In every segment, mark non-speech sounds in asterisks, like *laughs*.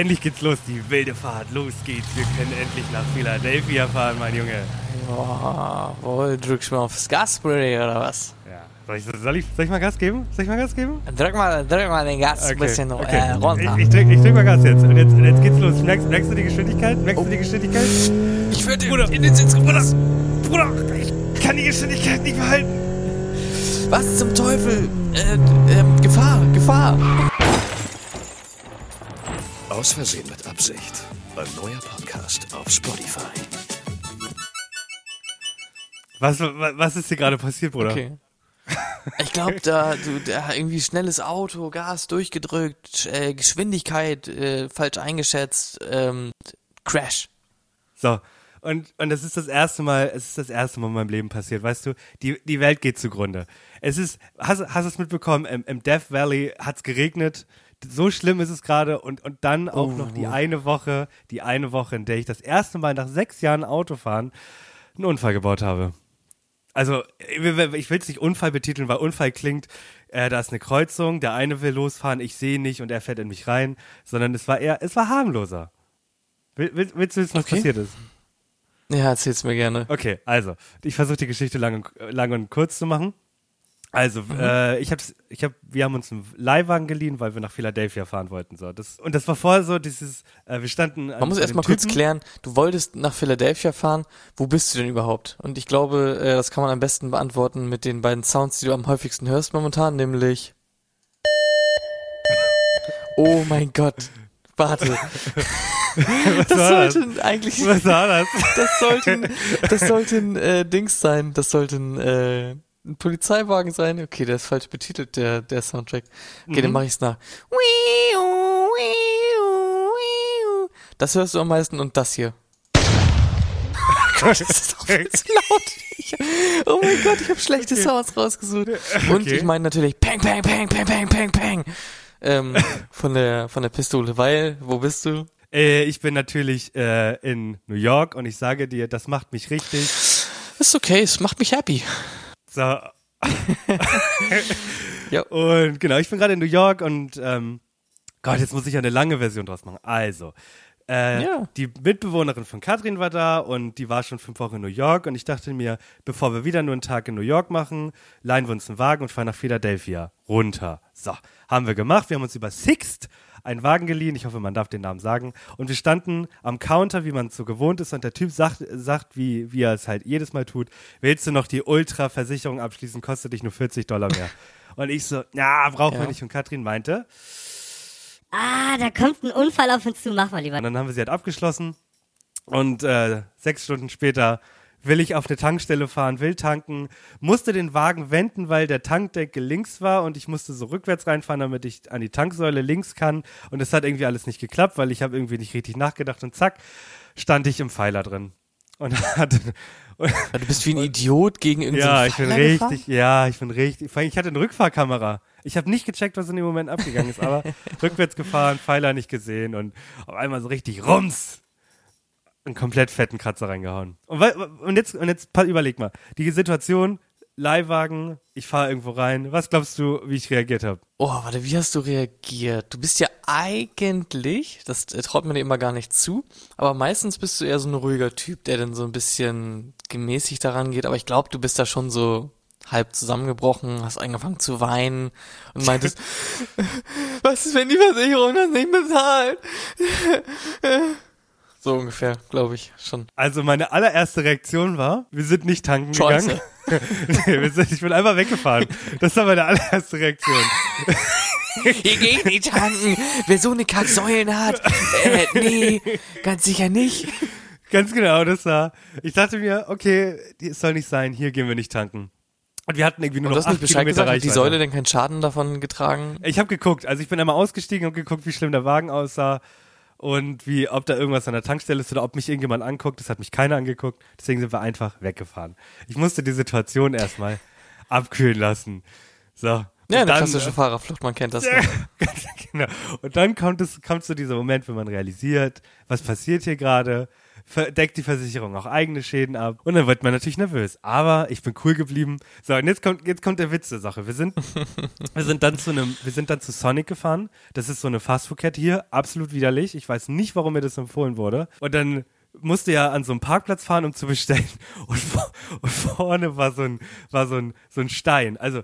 endlich geht's los, die wilde Fahrt. Los geht's, wir können endlich nach Philadelphia fahren, mein Junge. Boah, wohl, drückst du mal aufs Gaspedal oder was? Ja. Soll ich, soll, ich, soll ich mal Gas geben? Soll ich mal Gas geben? Drück mal, drück mal den Gas ein bisschen Äh, runter. Ich, ich, drück, ich drück mal Gas jetzt. Und jetzt, jetzt geht's los. Merkst, merkst du die Geschwindigkeit? Merkst du die Geschwindigkeit? Ich würde Bruder. in den Sitz Bruder, Bruder, ich kann die Geschwindigkeit nicht behalten. Was zum Teufel? Äh, ähm, Gefahr, Gefahr. Aus Versehen mit Absicht. Ein neuer Podcast auf Spotify. Was, was, was ist hier gerade passiert, Bruder? Okay. Ich glaube, da, du, da irgendwie schnelles Auto, Gas durchgedrückt, äh, Geschwindigkeit äh, falsch eingeschätzt, ähm, Crash. So. Und, und das ist das erste Mal, es ist das erste Mal in meinem Leben passiert, weißt du? Die, die Welt geht zugrunde. Es ist, hast, hast du es mitbekommen, im, im Death Valley hat's geregnet. So schlimm ist es gerade und, und dann auch noch die eine Woche, die eine Woche, in der ich das erste Mal nach sechs Jahren Autofahren einen Unfall gebaut habe. Also, ich will es nicht Unfall betiteln, weil Unfall klingt, äh, da ist eine Kreuzung, der eine will losfahren, ich sehe nicht und er fährt in mich rein, sondern es war eher, es war harmloser. Will, will, willst du wissen, was Okay. passiert ist? Ja, erzähl's mir gerne. Okay, also, ich versuche die Geschichte lang lang und kurz zu machen. Also, Mhm. äh, ich hab's, ich hab, wir haben uns einen Leihwagen geliehen, weil wir nach Philadelphia fahren wollten. So, das, und das war vorher so dieses, äh, wir standen. Man muss erst mal kurz klären, du wolltest nach Philadelphia fahren, wo bist du denn überhaupt? Und ich glaube, äh, das kann man am besten beantworten mit den beiden Sounds, die du am häufigsten hörst momentan, nämlich Oh mein Gott. Warte. *laughs* Das war das? sollten eigentlich Was war das? das sollten das sollten äh, Dings sein, das sollten äh, ein Polizeiwagen sein. Okay, der ist falsch betitelt, der der Soundtrack. Okay, dann mache ich's nach. Das hörst du am meisten und das hier. *laughs* Das ist auch viel zu laut. Ich, oh mein Gott, ich habe schlechte Sounds rausgesucht. Und Okay. ich meine natürlich Peng, Peng, Peng, Peng, Peng, Peng, Peng. Ähm, *laughs* von der von der Pistole, weil, wo bist du? Äh, ich bin natürlich äh, in New York und ich sage dir, das macht mich richtig. Ist okay, es macht mich happy. So. *laughs* Ja. Und genau, ich bin gerade in New York und ähm, Gott, jetzt muss ich ja eine lange Version draus machen. Also, äh, Ja. die Mitbewohnerin von Katrin war da und die war schon fünf Wochen in New York und ich dachte mir, bevor wir wieder nur einen Tag in New York machen, leihen wir uns einen Wagen und fahren nach Philadelphia runter. So, haben wir gemacht. Wir haben uns über Sixt einen Wagen geliehen. Ich hoffe, man darf den Namen sagen. Und wir standen am Counter, wie man es so gewohnt ist. Und der Typ sagt, sagt wie, wie er es halt jedes Mal tut, willst du noch die Ultra-Versicherung abschließen, kostet dich nur 40 Dollar mehr. *laughs* und ich so, ja, brauchen wir Ja. nicht. Und Katrin meinte, Ah, da kommt ein Unfall auf uns zu. Mach mal lieber. Und dann haben wir sie halt abgeschlossen. Und äh, sechs Stunden später will ich auf eine Tankstelle fahren, will tanken, musste den Wagen wenden, weil der Tankdeckel links war und ich musste so rückwärts reinfahren, damit ich an die Tanksäule links kann. Und es hat irgendwie alles nicht geklappt, weil ich habe irgendwie nicht richtig nachgedacht und zack, stand ich im Pfeiler drin. Und *laughs* hatte, und, Du bist wie ein Idiot gegen irgendeinen ja, ich bin Pfeiler gefahren? richtig, ja, ich bin richtig. Ich hatte eine Rückfahrkamera. Ich habe nicht gecheckt, was in dem Moment abgegangen ist, aber *laughs* rückwärts gefahren, Pfeiler nicht gesehen und auf einmal so richtig rums einen komplett fetten Kratzer reingehauen. Und, und jetzt, und jetzt überleg mal, die Situation, Leihwagen, ich fahre irgendwo rein. Was glaubst du, wie ich reagiert habe? Oh, warte, wie hast du reagiert? Du bist ja eigentlich, das traut man dir immer gar nicht zu, aber meistens bist du eher so ein ruhiger Typ, der dann so ein bisschen gemäßigt daran geht, aber ich glaube, du bist da schon so halb zusammengebrochen, hast angefangen zu weinen und meintest, *laughs* *laughs* was ist, wenn die Versicherung das nicht bezahlt? *laughs* so ungefähr, glaube ich, schon. Also meine allererste Reaktion war, wir sind nicht tanken Scheiße. gegangen. *laughs* Nee, wir sind- ich bin einfach weggefahren. Das war meine allererste Reaktion. *laughs* Hier geht nicht tanken. Wer so eine Kacksäulen hat, äh, nee, ganz sicher nicht. Ganz genau, das war. Ich dachte mir, okay, es soll nicht sein, hier gehen wir nicht tanken. Und wir hatten irgendwie nur Und noch hast nicht Bescheid Kilometer gesagt, hat die Reichweite. Säule denn keinen Schaden davon getragen? Ich habe geguckt, also ich bin einmal ausgestiegen und geguckt, wie schlimm der Wagen aussah und wie, ob da irgendwas an der Tankstelle ist oder ob mich irgendjemand anguckt. Das hat mich keiner angeguckt. Deswegen sind wir einfach weggefahren. Ich musste die Situation erstmal *laughs* abkühlen lassen. So. Ja, eine dann, klassische Fahrerflucht, man kennt das. Ja, *laughs* genau. Und dann kommt es, kommt so dieser Moment, wenn man realisiert, was passiert hier gerade, deckt die Versicherung auch eigene Schäden ab und dann wird man natürlich nervös. Aber ich bin cool geblieben. So, und jetzt kommt, jetzt kommt der Witz der Sache. Wir sind, *laughs* wir sind dann zu einem, wir sind dann zu Sonic gefahren. Das ist so eine Fastfood-Kette hier, absolut widerlich. Ich weiß nicht, warum mir das empfohlen wurde. Und dann musste ja an so einem Parkplatz fahren, um zu bestellen. *laughs* Und, und vorne war so ein, war so ein, so ein Stein. Also,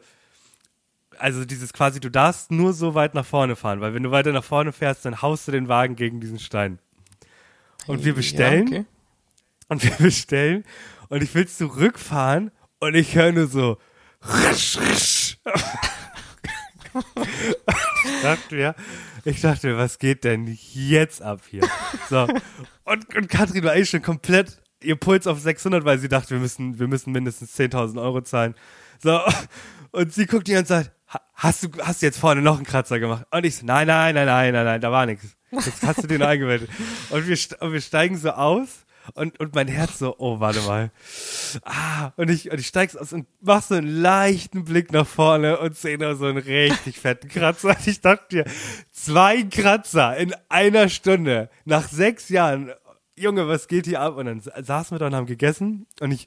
also dieses quasi, du darfst nur so weit nach vorne fahren, weil wenn du weiter nach vorne fährst, dann haust du den Wagen gegen diesen Stein. Und wir bestellen Ja, okay. und wir *laughs* bestellen und ich will zurückfahren und ich höre nur so risch, risch. *laughs* ich dachte mir, ich dachte mir, was geht denn jetzt ab hier? So. Und, und Katrin war eigentlich schon komplett ihr Puls auf 600, weil sie dachte, wir müssen, wir müssen mindestens 10.000 Euro zahlen. So. Und sie guckt die ganze Zeit, "Ha- hast du, hast du jetzt vorne noch einen Kratzer gemacht? Und ich so, nein, nein, nein, nein, nein, nein, da war nichts. Jetzt hast du den eingewendet. Und wir, und wir steigen so aus und, und mein Herz so, oh, warte mal. Ah, und ich, und ich steig's aus und mach so einen leichten Blick nach vorne und sehe da so einen richtig fetten Kratzer. Und ich dachte mir, zwei Kratzer in einer Stunde nach sechs Jahren. Junge, was geht hier ab? Und dann sa- saßen wir da und haben gegessen und ich,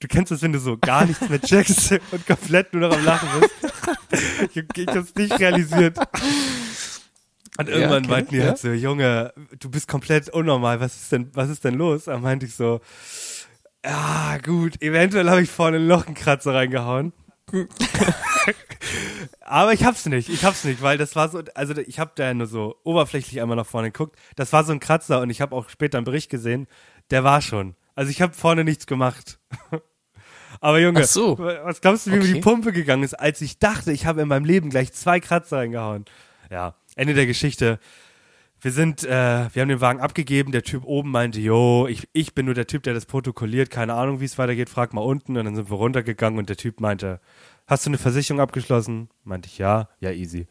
du kennst das, wenn du so gar nichts mehr checkst *laughs* und komplett nur noch am Lachen bist. Ich, hab's nicht realisiert. Und Ja, irgendwann okay, meinten die ja. halt so, Junge, du bist komplett unnormal, was ist denn, was ist denn los? Da meinte ich so, ja, gut, eventuell habe ich vorne noch einen Kratzer reingehauen. *laughs* Aber ich hab's nicht, ich hab's nicht, weil das war so, also ich habe da nur so oberflächlich einmal nach vorne geguckt. Das war so ein Kratzer und ich habe auch später einen Bericht gesehen, der war schon. Also ich habe vorne nichts gemacht. *laughs* Aber Junge, so. was glaubst du, wie mir Okay. die Pumpe gegangen ist, als ich dachte, ich habe in meinem Leben gleich zwei Kratzer reingehauen? Ja, Ende der Geschichte. Wir sind, äh, wir haben den Wagen abgegeben, der Typ oben meinte, jo, ich, ich bin nur der Typ, der das protokolliert, keine Ahnung, wie es weitergeht, frag mal unten. Und dann sind wir runtergegangen und der Typ meinte, hast du eine Versicherung abgeschlossen? Meinte ich, ja, ja, easy.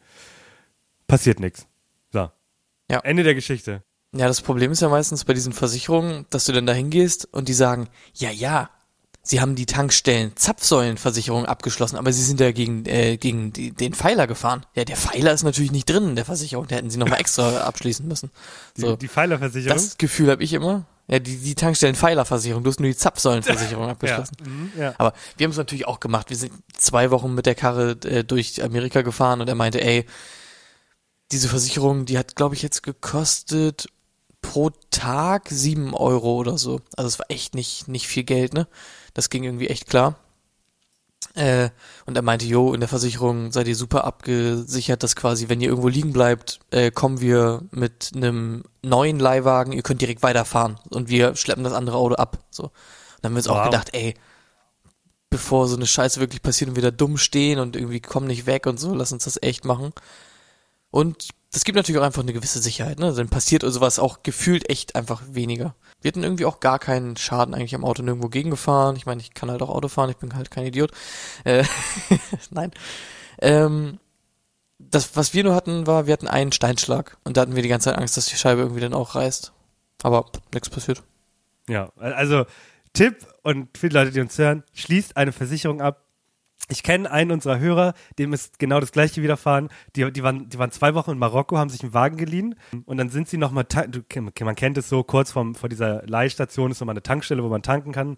Passiert nichts. So. Ja. Ende der Geschichte. Ja, das Problem ist ja meistens bei diesen Versicherungen, dass du dann da hingehst und die sagen, ja, ja, sie haben die Tankstellen Zapfsäulenversicherung abgeschlossen, aber sie sind ja gegen, äh, gegen die, den Pfeiler gefahren. Ja, der Pfeiler ist natürlich nicht drin in der Versicherung, da hätten sie nochmal extra *laughs* abschließen müssen. Die, So, die Pfeilerversicherung. das Gefühl habe ich immer. Ja, die, die Tankstellen Pfeilerversicherung, du hast nur die Zapfsäulenversicherung *laughs* ja. abgeschlossen. Mhm, ja. Aber wir haben es natürlich auch gemacht. Wir sind zwei Wochen mit der Karre äh, durch Amerika gefahren und er meinte, ey, diese Versicherung, die hat, glaube ich, jetzt gekostet pro Tag sieben Euro oder so. Also es war echt nicht, nicht viel Geld, ne? Das ging irgendwie echt klar. Äh, und er meinte, jo, in der Versicherung seid ihr super abgesichert, dass quasi, wenn ihr irgendwo liegen bleibt, äh, kommen wir mit einem neuen Leihwagen, ihr könnt direkt weiterfahren und wir schleppen das andere Auto ab. So. Und dann haben wir uns auch Wow. gedacht, ey, bevor so eine Scheiße wirklich passiert und wir da dumm stehen und irgendwie kommen nicht weg und so, lass uns das echt machen. Und das gibt natürlich auch einfach eine gewisse Sicherheit, ne? Dann passiert sowas auch gefühlt echt einfach weniger. Wir hatten irgendwie auch gar keinen Schaden eigentlich am Auto nirgendwo gegengefahren. Ich meine, ich kann halt auch Auto fahren, ich bin halt kein Idiot. Äh, *laughs* nein. Ähm, das, was wir nur hatten, war, wir hatten einen Steinschlag und da hatten wir die ganze Zeit Angst, dass die Scheibe irgendwie dann auch reißt. Aber nichts passiert. Ja, also Tipp und die Leute, die uns hören, schließt eine Versicherung ab. Ich kenne einen unserer Hörer, dem ist genau das gleiche widerfahren. Die, die, waren, die waren zwei Wochen in Marokko, haben sich einen Wagen geliehen und dann sind sie nochmal, man kennt es so, kurz vom, vor dieser Leihstation ist nochmal eine Tankstelle, wo man tanken kann.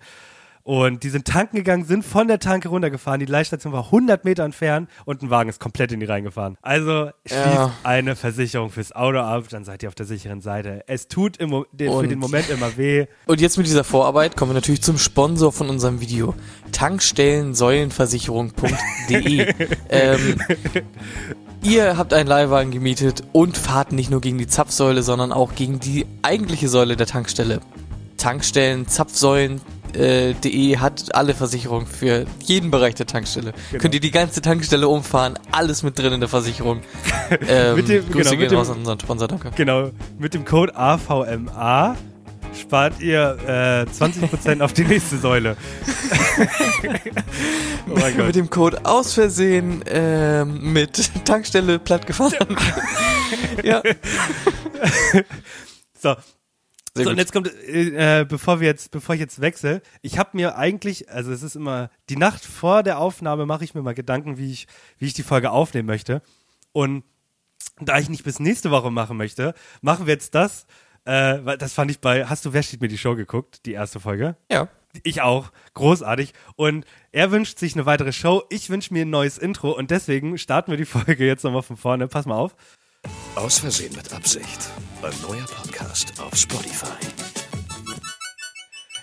Und die sind tanken gegangen, sind von der Tanke runtergefahren. Die Leihstation war 100 Meter entfernt und ein Wagen ist komplett in die reingefahren. Also schließt Ja. eine Versicherung fürs Auto ab, dann seid ihr auf der sicheren Seite. Es tut im, Mo- de- für den Moment immer weh. Und jetzt mit dieser Vorarbeit kommen wir natürlich zum Sponsor von unserem Video. Tankstellensäulenversicherung.de *laughs* ähm, Ihr habt einen Leihwagen gemietet und fahrt nicht nur gegen die Zapfsäule, sondern auch gegen die eigentliche Säule der Tankstelle. Tankstellen, Zapfsäulen Berlin.de hat alle Versicherungen für jeden Bereich der Tankstelle. Genau. Könnt ihr die ganze Tankstelle umfahren, alles mit drin in der Versicherung. *laughs* ähm, Mit dem- Grüße genau, mit gehen raus dem- an unseren Sponsor, danke. Genau, mit dem Code AVMA spart ihr äh, 20% auf die nächste Säule. *laughs* oh mein Gott. Mit dem Code aus Versehen ähm, mit Tankstelle plattgefahren. *laughs* ja, So, sehr so, und gut. jetzt kommt, äh, äh, bevor wir jetzt, bevor ich jetzt wechsle, ich habe mir eigentlich, also es ist immer die Nacht vor der Aufnahme mache ich mir mal Gedanken, wie ich, wie ich die Folge aufnehmen möchte. Und da ich nicht bis nächste Woche machen möchte, machen wir jetzt das. Äh, weil das fand ich bei, hast du Wer steht mir die Show geguckt, die erste Folge? Ja. Ich auch. Großartig. Und er wünscht sich eine weitere Show. Ich wünsche mir ein neues Intro. Und deswegen starten wir die Folge jetzt nochmal von vorne. Pass mal auf. Aus Versehen mit Absicht. Ein neuer Podcast auf Spotify.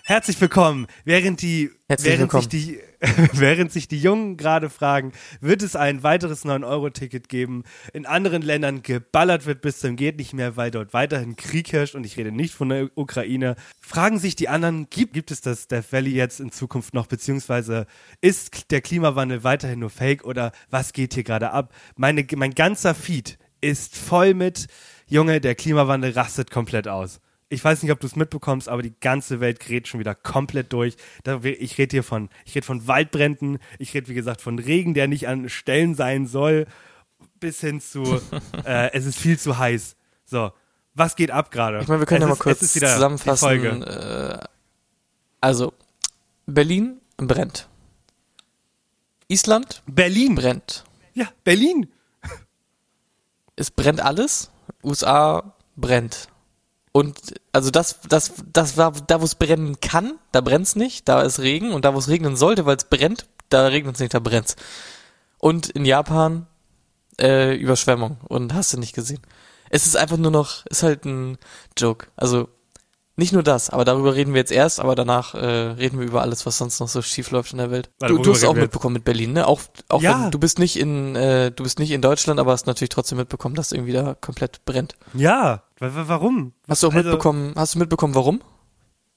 Herzlich willkommen. Während die, Herzlich während willkommen. sich die, *laughs* während sich die Jungen gerade fragen, wird es ein weiteres 9-Euro-Ticket geben? In anderen Ländern geballert wird bis zum geht nicht mehr, weil dort weiterhin Krieg herrscht und ich rede nicht von der Ukraine. Fragen sich die anderen, gibt, gibt es das Death Valley jetzt in Zukunft noch, beziehungsweise ist der Klimawandel weiterhin nur Fake oder was geht hier gerade ab? Meine, mein ganzer Feed ist voll mit, Junge, der Klimawandel rastet komplett aus. Ich weiß nicht, ob du es mitbekommst, aber die ganze Welt gerät schon wieder komplett durch. Ich rede hier von, ich rede von Waldbränden, ich rede wie gesagt von Regen, der nicht an Stellen sein soll, bis hin zu, *laughs* äh, es ist viel zu heiß. So, was geht ab gerade? Ich meine, wir können ja Es mal ist- kurz zusammenfassen. Äh, also, Berlin brennt. Island Berlin, brennt. ja, Berlin. Es brennt alles. USA brennt. Und also das, das, das war da, wo es brennen kann, da brennt's nicht, da ist Regen und da, wo es regnen sollte, weil es brennt, da regnet es nicht, da brennt's. Und in Japan äh, Überschwemmung und hast du nicht gesehen. Es ist einfach nur noch, ist halt ein Joke. Also nicht nur das, aber darüber reden wir jetzt erst, aber danach äh, reden wir über alles, was sonst noch so schief läuft in der Welt. Du, du hast auch mitbekommen mit Berlin, ne? Auch, auch Ja. wenn du bist nicht in, äh, du bist nicht in Deutschland, aber hast natürlich trotzdem mitbekommen, dass irgendwie da komplett brennt. Ja, wa- wa- warum? Hast du auch Also- mitbekommen, hast du mitbekommen, warum?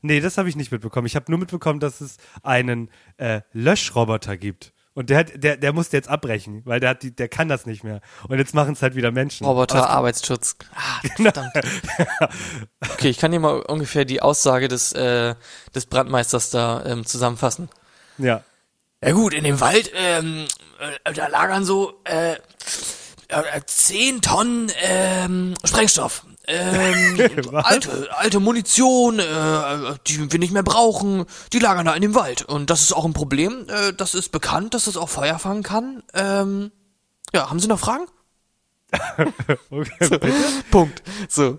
Nee, das habe ich nicht mitbekommen. Ich habe nur mitbekommen, dass es einen äh, Löschroboter gibt. Und der, hat, der, der musste jetzt abbrechen, weil der, hat die, der kann das nicht mehr. Und jetzt machen es halt wieder Menschen. Roboter, Aber Arbeitsschutz. Ah, *laughs* verdammt. Okay, ich kann hier mal ungefähr die Aussage des, äh, des Brandmeisters da ähm, zusammenfassen. Ja. Ja gut, in dem Wald, ähm, äh, da lagern so äh, äh, 10 Tonnen ähm, Sprengstoff. Ähm, *laughs* alte, alte Munition, äh, die wir nicht mehr brauchen, die lagern da in dem Wald. Und das ist auch ein Problem. Äh, das ist bekannt, dass das auch Feuer fangen kann. Ähm, ja, haben Sie noch Fragen? *laughs* Okay. Punkt. So.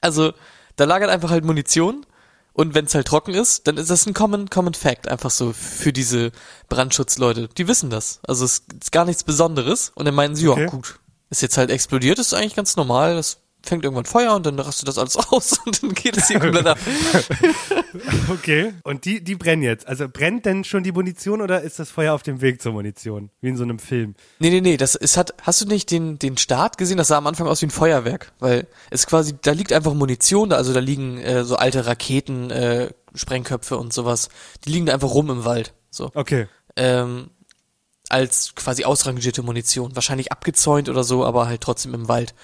Also, da lagert einfach halt Munition und wenn es halt trocken ist, dann ist das ein Common, Common Fact, einfach so für diese Brandschutzleute. Die wissen das. Also es ist gar nichts Besonderes. Und dann meinen sie, Okay. ja gut, ist jetzt halt explodiert, ist eigentlich ganz normal, das fängt irgendwann Feuer und dann rastet das alles *laughs* aus und dann geht es hier *laughs* komplett ab. Okay. Und die, die brennen jetzt. Also brennt denn schon die Munition oder ist das Feuer auf dem Weg zur Munition? Wie in so einem Film. Nee, nee, nee, das ist hat, hast du nicht den, den Start gesehen? Das sah am Anfang aus wie ein Feuerwerk, weil es quasi, da liegt einfach Munition, also da liegen äh, so alte Raketen, äh, Sprengköpfe und sowas, die liegen da einfach rum im Wald, so, Okay. ähm, als quasi ausrangierte Munition, wahrscheinlich abgezäunt oder so, aber halt trotzdem im Wald.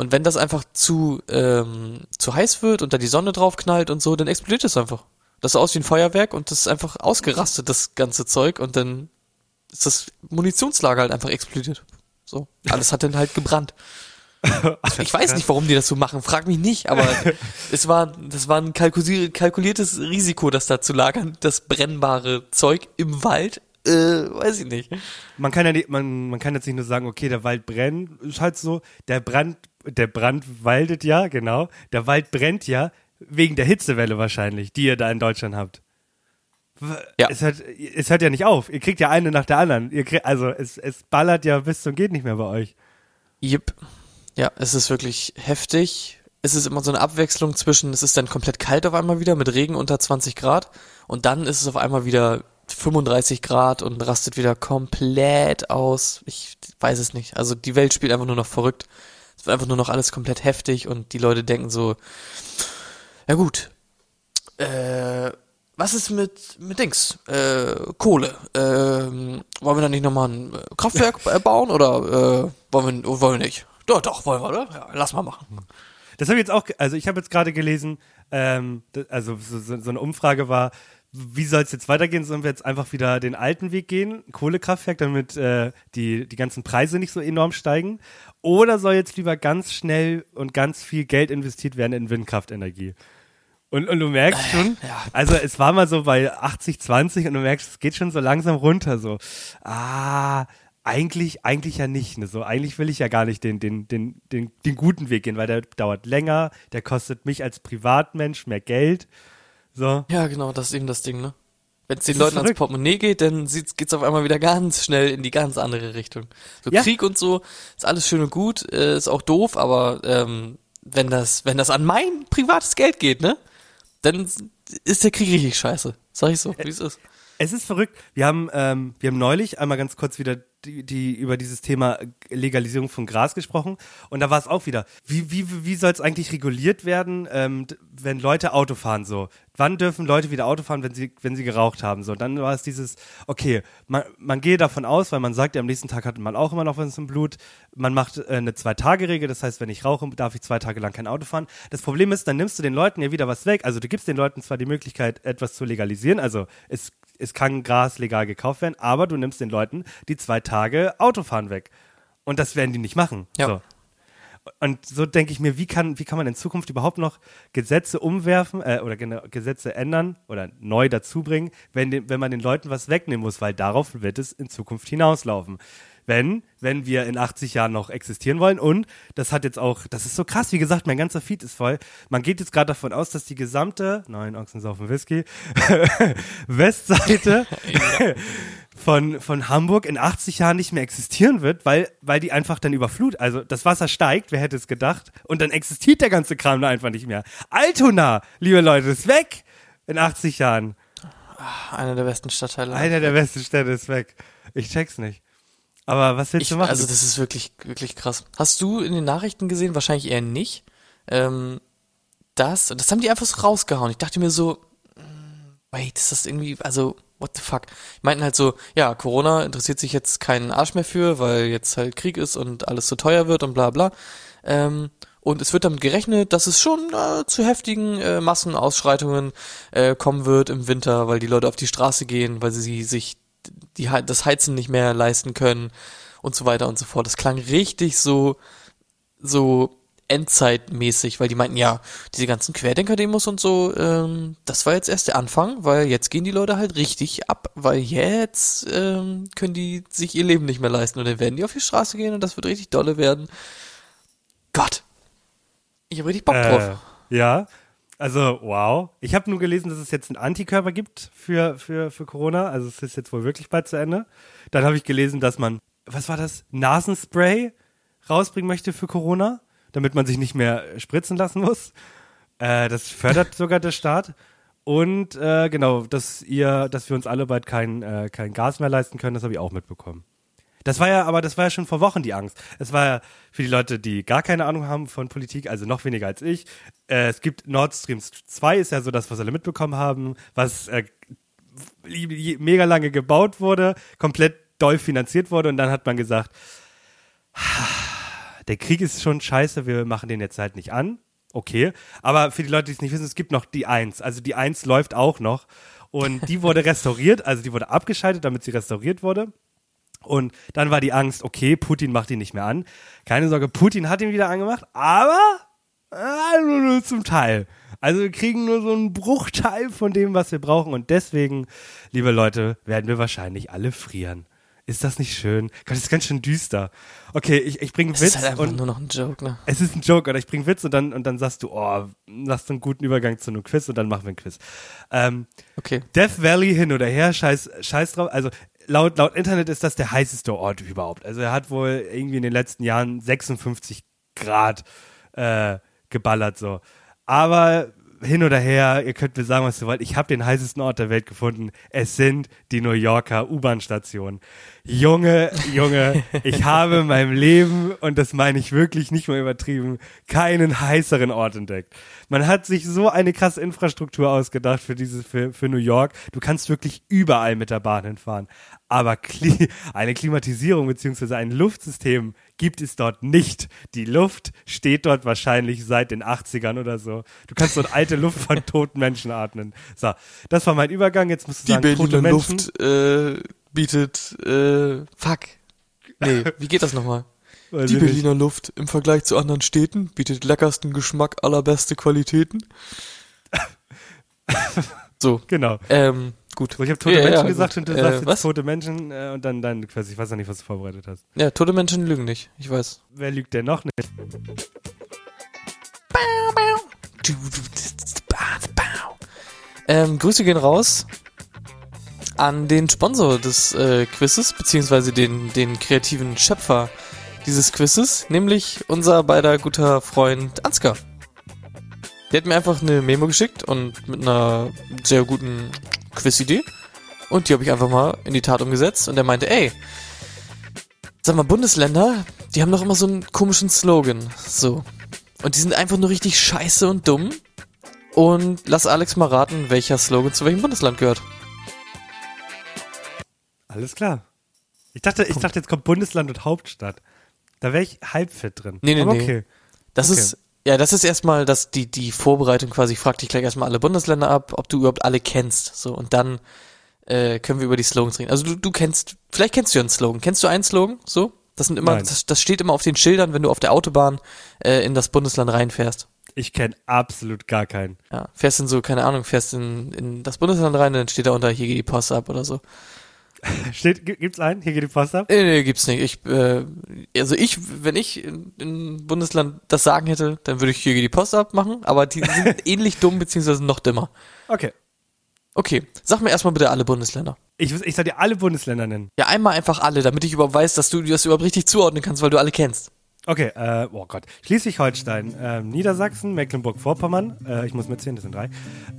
Und wenn das einfach zu, ähm, zu heiß wird und da die Sonne drauf knallt und so, dann explodiert es einfach. Das sah aus wie ein Feuerwerk und das ist einfach ausgerastet, das ganze Zeug, und dann ist das Munitionslager halt einfach explodiert. So. Alles hat dann halt gebrannt. *laughs* Ich weiß nicht, warum die das so machen, frag mich nicht, aber *laughs* es war, das war ein kalkulier- kalkuliertes Risiko, das da zu lagern, das brennbare Zeug im Wald, äh, weiß ich nicht. Man kann ja nicht, man, man kann jetzt nicht nur sagen, okay, der Wald brennt, ist halt so, der Brand, der Brand waldet ja, genau. Der Wald brennt ja wegen der Hitzewelle wahrscheinlich, die ihr da in Deutschland habt. Ja. Es hört, es hört ja nicht auf. Ihr kriegt ja eine nach der anderen. Ihr kriegt, also es, es ballert ja bis zum geht nicht mehr bei euch. Yep. Ja, es ist wirklich heftig. Es ist immer so eine Abwechslung zwischen, es ist dann komplett kalt auf einmal wieder mit Regen unter 20 Grad und dann ist es auf einmal wieder 35 Grad und rastet wieder komplett aus. Ich weiß es nicht. Also die Welt spielt einfach nur noch verrückt. Es wird einfach nur noch alles komplett heftig und die Leute denken so, ja gut, äh, was ist mit, mit Dings? Äh, Kohle. Ähm, wollen wir da nicht nochmal ein Kraftwerk *laughs* bauen oder äh, wollen, wir, wollen wir nicht? Doch, doch, wollen wir, oder? Ja, lass mal machen. Das habe ich jetzt auch, also ich habe jetzt gerade gelesen, ähm, also so, so, so eine Umfrage war, wie soll es jetzt weitergehen? Sollen wir jetzt einfach wieder den alten Weg gehen, Kohlekraftwerk, damit äh, die, die ganzen Preise nicht so enorm steigen? Oder soll jetzt lieber ganz schnell und ganz viel Geld investiert werden in Windkraftenergie? Und, und du merkst schon, also es war mal so bei 80, 20 und du merkst, es geht schon so langsam runter, so, ah, eigentlich, eigentlich ja nicht, ne, so, eigentlich will ich ja gar nicht den, den, den, den, den guten Weg gehen, weil der dauert länger, der kostet mich als Privatmensch mehr Geld, so. Ja, genau, das ist eben das Ding, ne? Wenn es den Leuten ans verrückt. Portemonnaie geht, dann geht's auf einmal wieder ganz schnell in die ganz andere Richtung. So Ja. Krieg und so, ist alles schön und gut, äh, ist auch doof, aber ähm, wenn das, wenn das an mein privates Geld geht, ne? Dann ist der Krieg richtig scheiße. Sag ich so, wie es ist. Es ist verrückt. Wir haben, ähm, wir haben neulich einmal ganz kurz wieder die, die über dieses Thema Legalisierung von Gras gesprochen und da war es auch wieder. Wie, wie, wie soll es eigentlich reguliert werden, ähm, wenn Leute Auto fahren so? Wann dürfen Leute wieder Auto fahren, wenn sie, wenn sie geraucht haben? So, dann war es dieses, okay, man, man gehe davon aus, weil man sagt, ja, am nächsten Tag hat man auch immer noch was im Blut. Man macht äh, eine Zwei-Tage-Regel, das heißt, wenn ich rauche, darf ich zwei Tage lang kein Auto fahren. Das Problem ist, dann nimmst du den Leuten ja wieder was weg. Also du gibst den Leuten zwar die Möglichkeit, etwas zu legalisieren, also es es kann Gras legal gekauft werden, aber du nimmst den Leuten die zwei Tage Autofahren weg. Und das werden die nicht machen. Ja. So. Und so denke ich mir, wie kann, wie kann man in Zukunft überhaupt noch Gesetze umwerfen äh, oder Gesetze ändern oder neu dazubringen, wenn, wenn man den Leuten was wegnehmen muss, weil darauf wird es in Zukunft hinauslaufen. Wenn, wenn wir in 80 Jahren noch existieren wollen und das hat jetzt auch, das ist so krass, wie gesagt, mein ganzer Feed ist voll. Man geht jetzt gerade davon aus, dass die gesamte, nein, Ochsen saufen Whisky, *laughs* Westseite *laughs* von, von Hamburg in 80 Jahren nicht mehr existieren wird, weil, weil die einfach dann überflut. Also das Wasser steigt, wer hätte es gedacht? Und dann existiert der ganze Kram da einfach nicht mehr. Altona, liebe Leute, ist weg in 80 Jahren. Einer der besten Stadtteile. Einer der besten Städte ist weg. Ich check's nicht. Aber was willst Ich, du machen? also das ist wirklich, wirklich krass. Hast du in den Nachrichten gesehen, wahrscheinlich eher nicht, ähm, das, das haben die einfach so rausgehauen. Ich dachte mir so, mm, wait, ist das irgendwie, also, what the fuck? Die meinten halt so, ja, Corona interessiert sich jetzt keinen Arsch mehr für, weil jetzt halt Krieg ist und alles zu teuer wird und bla bla. Ähm, und es wird damit gerechnet, dass es schon äh, zu heftigen äh, Massenausschreitungen äh, kommen wird im Winter, weil die Leute auf die Straße gehen, weil sie sich die, das Heizen nicht mehr leisten können und so weiter und so fort. Das klang richtig so, so endzeitmäßig, weil die meinten, ja, diese ganzen Querdenker-Demos und so, ähm, das war jetzt erst der Anfang, weil jetzt gehen die Leute halt richtig ab, weil jetzt ähm, können die sich ihr Leben nicht mehr leisten und dann werden die auf die Straße gehen und das wird richtig dolle werden. Gott. Ich habe richtig Bock drauf. Äh, ja. Also, wow. Ich habe nur gelesen, dass es jetzt einen Antikörper gibt für, für, für Corona. Also es ist jetzt wohl wirklich bald zu Ende. Dann habe ich gelesen, dass man, was war das? Nasenspray rausbringen möchte für Corona, damit man sich nicht mehr spritzen lassen muss. Äh, das fördert *laughs* sogar der Staat. Und äh, genau, dass ihr, dass wir uns alle bald kein, äh, kein Gas mehr leisten können, das habe ich auch mitbekommen. Das war ja, aber das war ja schon vor Wochen die Angst. Es war ja für die Leute, die gar keine Ahnung haben von Politik, also noch weniger als ich. Äh, es gibt Nord Stream 2, ist ja so das, was alle mitbekommen haben, was äh, mega lange gebaut wurde, komplett doll finanziert wurde und dann hat man gesagt, der Krieg ist schon scheiße, wir machen den jetzt halt nicht an. Okay, aber für die Leute, die es nicht wissen, es gibt noch die 1. Also die 1 läuft auch noch und die wurde *laughs* restauriert, also die wurde abgeschaltet, damit sie restauriert wurde. Und dann war die Angst, okay, Putin macht ihn nicht mehr an. Keine Sorge, Putin hat ihn wieder angemacht, aber äh, nur, nur zum Teil. Also wir kriegen nur so einen Bruchteil von dem, was wir brauchen. Und deswegen, liebe Leute, werden wir wahrscheinlich alle frieren. Ist das nicht schön? Gott, das ist ganz schön düster. Okay, ich, ich bringe Witz ist halt einfach und nur noch ein Joke, ne? es ist ein Joke oder ich bringe Witz und dann, und dann sagst du, oh, lass einen guten Übergang zu einem Quiz und dann machen wir einen Quiz. Ähm, Okay. Death Valley hin oder her, scheiß, scheiß drauf. Also laut, laut Internet ist das der heißeste Ort überhaupt. Also er hat wohl irgendwie in den letzten Jahren 56 Grad äh, geballert so. Aber hin oder her, ihr könnt mir sagen, was ihr wollt. Ich habe den heißesten Ort der Welt gefunden. Es sind die New Yorker U-Bahn-Stationen. Junge, Junge, ich habe in meinem Leben, und das meine ich wirklich nicht mal übertrieben, keinen heißeren Ort entdeckt. Man hat sich so eine krasse Infrastruktur ausgedacht für dieses, für, für New York. Du kannst wirklich überall mit der Bahn hinfahren. Aber Kli eine Klimatisierung beziehungsweise ein Luftsystem gibt es dort nicht. Die Luft steht dort wahrscheinlich seit den 80ern oder so. Du kannst dort alte Luft von *laughs* toten Menschen atmen. So, das war mein Übergang. Jetzt musst du Die sagen, tote Berliner Menschen. Luft äh, bietet, äh, fuck. Nee, wie geht das nochmal? Weiß Die ich nicht. Berliner Luft im Vergleich zu anderen Städten bietet leckersten Geschmack, allerbeste Qualitäten. So, Genau. ähm, gut. So, ich habe tote Ja, ja, Menschen gut. gesagt und du Äh, sagst jetzt tote Menschen äh, und dann, dann, quasi, ich weiß ja nicht, was du vorbereitet hast. Ja, tote Menschen lügen nicht, ich weiß. Wer lügt denn noch nicht? Ähm, Grüße gehen raus an den Sponsor des äh, Quizzes, beziehungsweise den, den kreativen Schöpfer dieses Quizzes, nämlich unser beider guter Freund Ansgar. Der hat mir einfach eine Memo geschickt und mit einer sehr guten Quizidee. Und die habe ich einfach mal in die Tat umgesetzt. Und er meinte, ey, sag mal, Bundesländer, die haben doch immer so einen komischen Slogan. So. Und die sind einfach nur richtig scheiße und dumm. Und lass Alex mal raten, welcher Slogan zu welchem Bundesland gehört. Alles klar. Ich dachte, ich dachte, jetzt kommt Bundesland und Hauptstadt. Da wäre ich halb fit drin. Nee, nee, Aber nee. okay. Das Okay. ist, ja, das ist erstmal das, die, die Vorbereitung quasi. Ich frag dich gleich erstmal alle Bundesländer ab, ob du überhaupt alle kennst. So, und dann äh, können wir über die Slogans reden. Also du, du kennst, vielleicht kennst du ja einen Slogan. Kennst du einen Slogan? So? Das sind immer, das, das steht immer auf den Schildern, wenn du auf der Autobahn äh, in das Bundesland reinfährst. Ich kenne absolut gar keinen. Ja, fährst in so, keine Ahnung, fährst in, in das Bundesland rein, dann steht da unter, hier geht die Post ab oder so. *laughs* Steht, gi- gibt's einen? Hier geht die Post ab. Nee, nee, gibt's nicht. Ich, äh, also ich, wenn ich in, in Bundesland das sagen hätte, dann würde ich hier die Post abmachen, aber die sind *laughs* ähnlich dumm, beziehungsweise noch dümmer. Okay. Okay, sag mir erstmal bitte alle Bundesländer. Ich, ich soll dir alle Bundesländer nennen. Ja, einmal einfach alle, damit ich überhaupt weiß, dass du das überhaupt richtig zuordnen kannst, weil du alle kennst. Okay, äh, oh Gott. Schleswig-Holstein, ähm, Niedersachsen, Mecklenburg-Vorpommern, äh, ich muss mitzählen, das sind drei.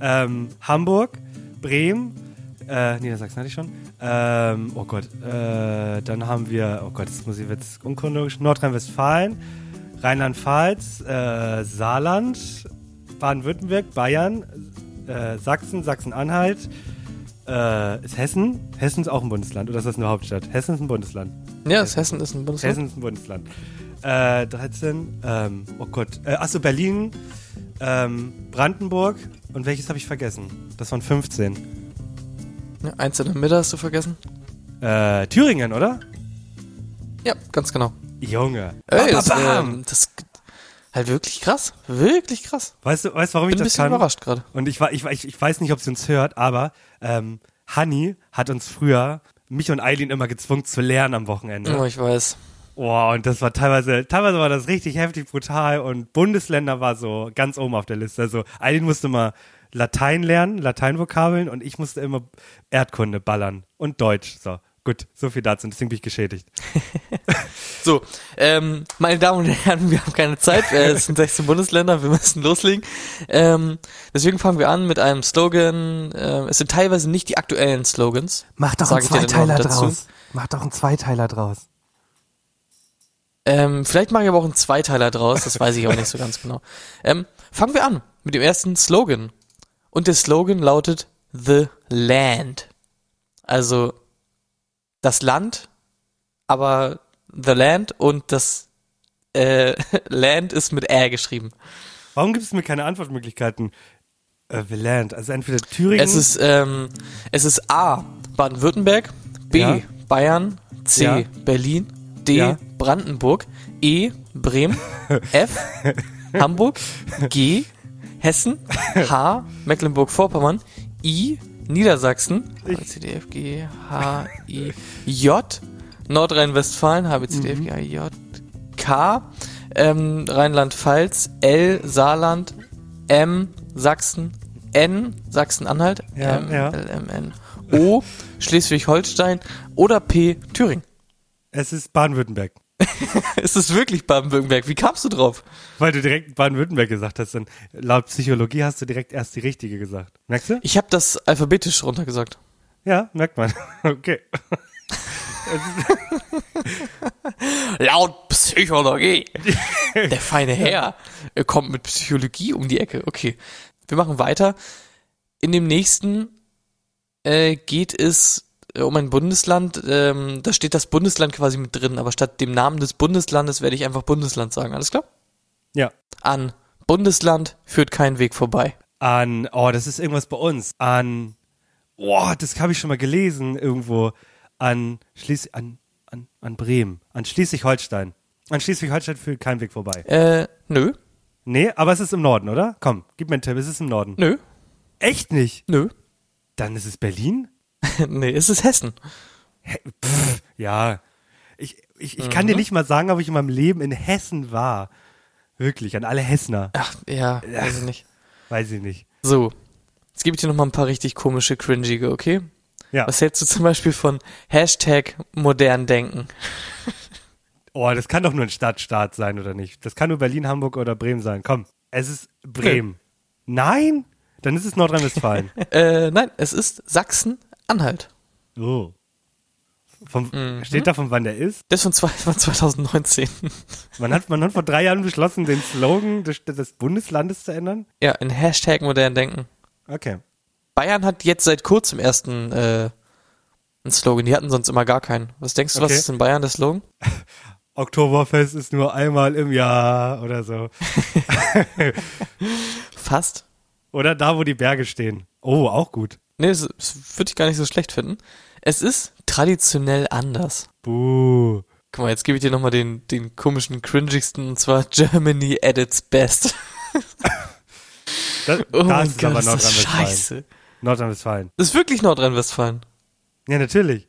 Ähm, Hamburg, Bremen, äh, Niedersachsen hatte ich schon. Ähm, oh Gott, äh, dann haben wir, oh Gott, das muss ich jetzt unchronologisch, Nordrhein-Westfalen, Rheinland-Pfalz, äh, Saarland, Baden-Württemberg, Bayern, äh, Sachsen, Sachsen-Anhalt, äh, ist Hessen? Hessen ist auch ein Bundesland, oder ist das eine Hauptstadt? Hessen ist ein Bundesland. Ja, das Hessen ist ein Bundesland. Hessen ist ein Bundesland. Äh, 13, ähm, oh Gott, äh, achso, Berlin, ähm, Brandenburg und welches habe ich vergessen? Das waren 15. Ja, eins in der Mitte hast du vergessen? Äh, Thüringen, oder? Ja, ganz genau. Junge. Ey, das, das halt wirklich krass. Wirklich krass. Weißt du, weißt warum ich Bin ein das bisschen kann? überrascht gerade. Und ich, ich, ich, ich weiß nicht, ob sie uns hört, aber ähm, Hanni hat uns früher, mich und Eileen immer gezwungen zu lernen am Wochenende. Oh, ich weiß. Boah, und das war teilweise, teilweise war das richtig heftig brutal und Bundesländer war so ganz oben auf der Liste. Also Eileen musste mal Latein lernen, Lateinvokabeln und ich musste immer Erdkunde ballern und Deutsch. So, gut, so viel dazu, deswegen bin ich geschädigt. *laughs* So, ähm, meine Damen und Herren, wir haben keine Zeit. Äh, es sind 16 Bundesländer, wir müssen loslegen. Ähm, deswegen fangen wir an mit einem Slogan. Ähm, es sind teilweise nicht die aktuellen Slogans. Mach doch einen Zweiteiler draus. Mach doch einen Zweiteiler draus. Ähm, vielleicht mache ich aber auch einen Zweiteiler draus, das weiß ich auch nicht so ganz genau. Ähm, fangen wir an mit dem ersten Slogan. Und der Slogan lautet The Land. Also das Land, aber The Land und das äh, *laughs* Land ist mit R geschrieben. Warum gibt es mir keine Antwortmöglichkeiten? Äh, Land, also entweder Thüringen. Es ist, ähm, es ist A, Baden-Württemberg, B, Ja. Bayern, C, Ja. Berlin, D, Ja. Brandenburg, E, Bremen, *laughs* F, Hamburg, G, Hessen, H, Mecklenburg-Vorpommern, I, Niedersachsen, A, B, C, D, F, G, H, I, J, Nordrhein-Westfalen, H, B, C, D, F, G, H, I, J, K, ähm, Rheinland-Pfalz, L, Saarland, M, Sachsen, N, Sachsen-Anhalt, Ja, M, ja. L, M, N, O, Schleswig-Holstein oder P, Thüringen. es ist Baden-Württemberg. *laughs* Ist es wirklich Baden-Württemberg? Wie kamst du drauf? Weil du direkt Baden-Württemberg gesagt hast, dann laut Psychologie hast du direkt erst die richtige gesagt. Merkst du? Ich habe das alphabetisch runtergesagt. Ja, merkt man. *laughs* Okay. *laughs* Laut Psychologie. Der feine Herr kommt mit Psychologie um die Ecke. Okay. Wir machen weiter. In dem nächsten äh, geht es um ein Bundesland. Ähm, da steht das Bundesland quasi mit drin, aber statt dem Namen des Bundeslandes werde ich einfach Bundesland sagen. Alles klar? Ja. An Bundesland führt kein Weg vorbei. An, oh, das ist irgendwas bei uns. An, oh, das habe ich schon mal gelesen irgendwo. An Schleswig, an, an, an Bremen. An Schleswig-Holstein. An Schleswig-Holstein führt kein Weg vorbei. Äh, nö, Nee, aber es ist im Norden, oder? Komm, gib mir einen Tipp, es ist im Norden. nö, Echt nicht? nö. Dann ist es Berlin? *laughs* nee, es ist Hessen. Pff, ja. Ich, ich, ich kann dir nicht mal sagen, ob ich in meinem Leben in Hessen war. Wirklich, an alle Hessener. Ach, ja, weiß ich nicht. Weiß ich nicht. So, jetzt gebe ich dir noch mal ein paar richtig komische, cringige, okay? Ja. Was hältst du zum Beispiel von Hashtag modern denken? *laughs* Oh, das kann doch nur ein Stadtstaat sein, oder nicht? Das kann nur Berlin, Hamburg oder Bremen sein. Komm, es ist Bremen. Nein? Dann ist es Nordrhein-Westfalen. *laughs* Äh, nein, es ist Sachsen-Anhalt. oh. Vom, Mhm. Steht da, von wann der ist? Das von, zwei, von 2019. Man hat, man hat vor drei Jahren beschlossen, den Slogan des, des Bundeslandes zu ändern. ja, in Hashtag modern denken. Okay. Bayern hat jetzt seit kurzem erst einen, äh, einen Slogan. Die hatten sonst immer gar keinen. Was denkst du, was Okay. ist in Bayern der Slogan? *laughs* Oktoberfest ist nur einmal im Jahr oder so. *laughs* *laughs* Fast. Oder da, wo die Berge stehen. Oh, auch gut. Nee, das, das würde ich gar nicht so schlecht finden. Es ist traditionell anders. Buh. Guck mal, jetzt gebe ich dir nochmal den, den komischen, cringigsten, und zwar *laughs* Germany at its best. Das, Oh da mein ist Gott, aber das Nordrhein-Westfalen. scheiße. Nordrhein-Westfalen. Das ist wirklich Nordrhein-Westfalen. Ja, natürlich.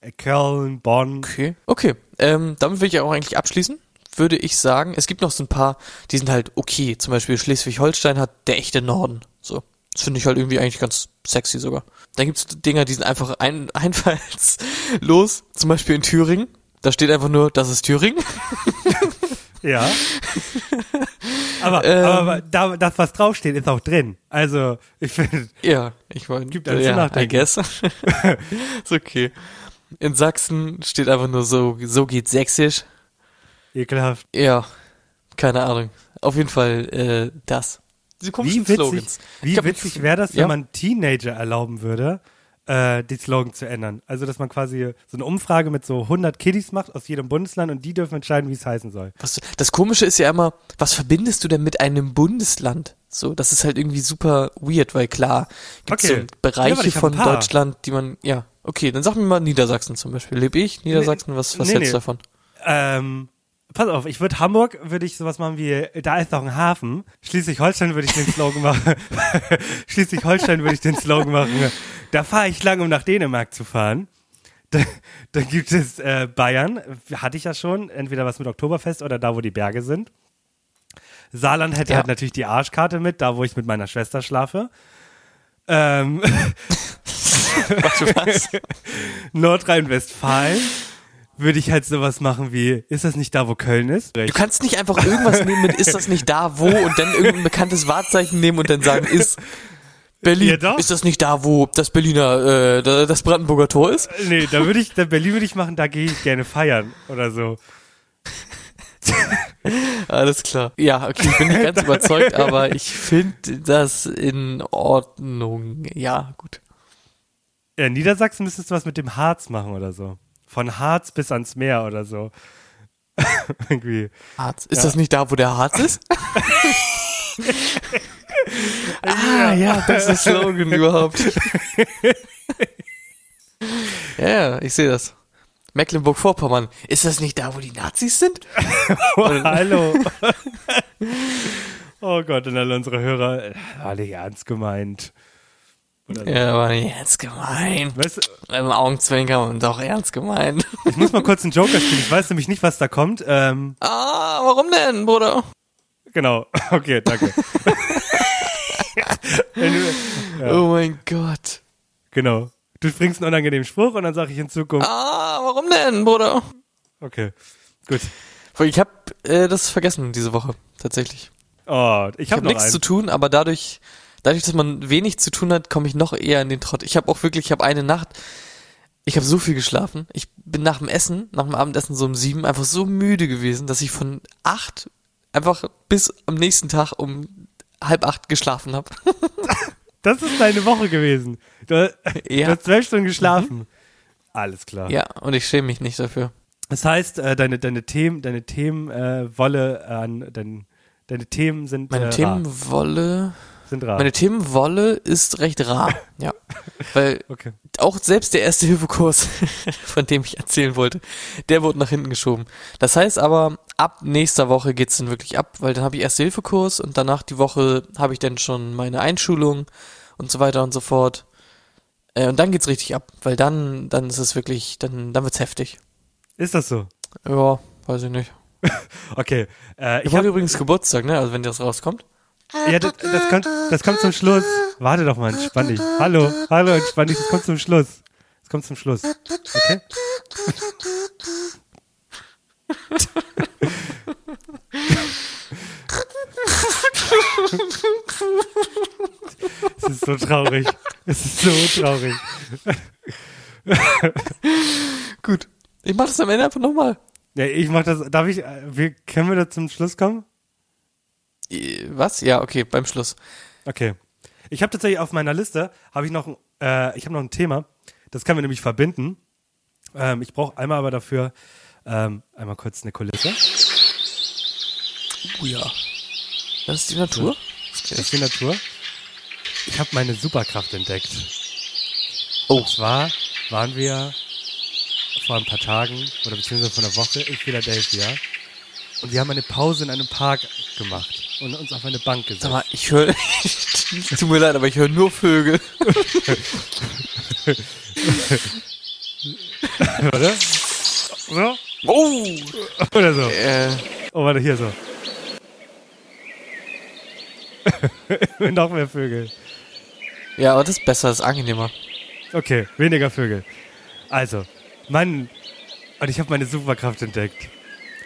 Äh, Köln, Bonn. Okay. Okay. Ähm, damit will ich auch eigentlich abschließen. Würde ich sagen, es gibt noch so ein paar, die sind halt okay. Zum Beispiel Schleswig-Holstein hat der echte Norden. Das finde ich halt irgendwie eigentlich ganz sexy sogar. Dann gibt's Dinger, die sind einfach ein, *laughs* einfallslos. Zum Beispiel in Thüringen. Da steht einfach nur, das ist Thüringen. *laughs* Ja. aber, Ähm. aber, aber da, das, was draufsteht, ist auch drin. Also, ich finde, Ja, ich meine, Gibt zu ja, I nachdenken. guess. *laughs* ist okay. In Sachsen steht einfach nur so, so geht Sächsisch. ekelhaft. Ja, keine Ahnung. Auf jeden Fall äh, das. Diese Wie komischen witzig, Slogans. wie Ich glaub, witzig wäre das, wenn ja. man Teenager erlauben würde, äh, die Slogan zu ändern. Also, dass man quasi so eine Umfrage mit so 100 Kiddies macht aus jedem Bundesland und die dürfen entscheiden, wie es heißen soll. Was, das Komische ist ja immer, was verbindest du denn mit einem Bundesland? So, das ist halt irgendwie super weird, weil klar, gibt Okay. so Ja, Bereiche ich hab von. Deutschland, die man, ja, okay, dann sag mir mal Niedersachsen zum Beispiel. Lebe ich? Niedersachsen, was, was nee, hältst du nee. davon? Ähm, pass auf, ich würde Hamburg, würde ich sowas machen wie, da ist doch ein Hafen. Schleswig-Holstein würde ich den Slogan machen. *laughs* Schleswig-Holstein würde ich den Slogan machen. Da fahre ich lang, um nach Dänemark zu fahren. Da, dann gibt es äh, Bayern, hatte ich ja schon, entweder was mit Oktoberfest oder da, wo die Berge sind. Saarland hätte Ja. halt natürlich die Arschkarte mit, da wo ich mit meiner Schwester schlafe. Ähm, *laughs* Warte, was? *laughs* Nordrhein-Westfalen würde ich halt sowas machen wie, ist das nicht da, wo Köln ist? Du kannst nicht einfach irgendwas nehmen mit ist das nicht da, wo und dann irgendein bekanntes Wahrzeichen nehmen und dann sagen ist Berlin. Ja, ist das nicht da, wo das Berliner, äh, da- das Brandenburger Tor ist? Nee, da würde ich, da Berlin würde ich machen, da gehe ich gerne feiern oder so. *laughs* Alles klar. Ja, okay, ich bin nicht ganz überzeugt, aber ich finde das in Ordnung. Ja, gut. Ja, in Niedersachsen müsstest du was mit dem Harz machen oder so. Von Harz bis ans Meer oder so. *laughs* Irgendwie. Harz. Ist das nicht da, wo der Harz ist? *laughs* ah, ja, bester Slogan überhaupt. *laughs* ja, ja, ich sehe das. Mecklenburg-Vorpommern. Ist das nicht da, wo die Nazis sind? Oh, hallo. oh Gott, und alle unsere Hörer, äh, nicht ernst gemeint. So. Ja, aber nicht ernst gemeint. Weißt du, Im Augenzwinkern und doch ernst gemeint. ich muss mal kurz einen Joker spielen. Ich weiß nämlich nicht, was da kommt. Ähm, ah, warum denn, Bruder? genau. *laughs* Okay, danke. *laughs* Ja. Oh mein Gott. genau. Du bringst einen unangenehmen Spruch und dann sage ich in Zukunft, Ah, warum denn, Bruder? okay, gut. Ich habe äh, das vergessen diese Woche, tatsächlich. Oh, ich Ich habe habe noch nichts einen. zu tun, aber dadurch, dadurch, dass man wenig zu tun hat, komme ich noch eher in den Trott. Ich habe auch wirklich, ich habe eine Nacht, Ich habe so viel geschlafen. Ich bin nach dem Essen, nach dem Abendessen so um sieben einfach so müde gewesen, dass ich von acht einfach bis am nächsten Tag um halb acht geschlafen habe. *laughs* Das ist deine Woche gewesen. Du, Ja. du hast zwölf Stunden geschlafen. Alles klar. ja, und ich schäme mich nicht dafür. Das heißt, äh, deine, deine Themen, deine Themen äh, Wolle an dein, deine Themen sind Meine äh. Themenwolle, sind rar. meine Themenwolle ist recht rar. *laughs* ja, weil okay. auch selbst der erste Hilfekurs, *laughs* von dem ich erzählen wollte, der wurde nach hinten geschoben. Das heißt aber, ab nächster Woche geht's dann wirklich ab, weil dann habe ich erste Hilfekurs und danach die Woche habe ich dann schon meine Einschulung und so weiter und so fort. Äh, und dann geht's richtig ab, weil dann, dann ist es wirklich, dann, dann wird's heftig. Ist das so? Ja, weiß ich nicht. *laughs* Okay. Äh, Ich ich habe habe übrigens Geburtstag, ne? Also wenn das rauskommt. Ja, das, das, kommt, das kommt zum Schluss. Warte doch mal, entspann dich. Hallo, hallo, entspann dich. Das kommt zum Schluss. Das kommt zum Schluss. Okay? Es ist so traurig. Es ist so traurig. Gut. Ich mach das am Ende einfach nochmal. Ja, ich mach das. Darf ich? äh, Wir, können wir da zum Schluss kommen? Äh, Was? Ja, okay, beim Schluss. Okay. Ich habe tatsächlich auf meiner Liste habe ich noch, ein- äh, ich habe noch ein Thema. Das können wir nämlich verbinden. Ähm, ich brauche einmal aber dafür ähm, einmal kurz eine Kulisse. Oh ja. Das ist die Natur? Das ist die Natur. Ich habe meine Superkraft entdeckt. Oh. Und zwar waren wir vor ein paar Tagen oder beziehungsweise vor einer Woche in Philadelphia und wir haben eine Pause in einem Park gemacht und uns auf eine Bank gesetzt. Sag mal, ich höre. *laughs* Tut mir leid, aber ich höre nur Vögel. *laughs* oder? So? Oh! Oder so. Äh, Oh, warte, hier so. *laughs* Noch mehr Vögel. ja, aber das ist besser, das ist angenehmer. Okay, weniger Vögel. Also, Mann, und ich habe meine Superkraft entdeckt.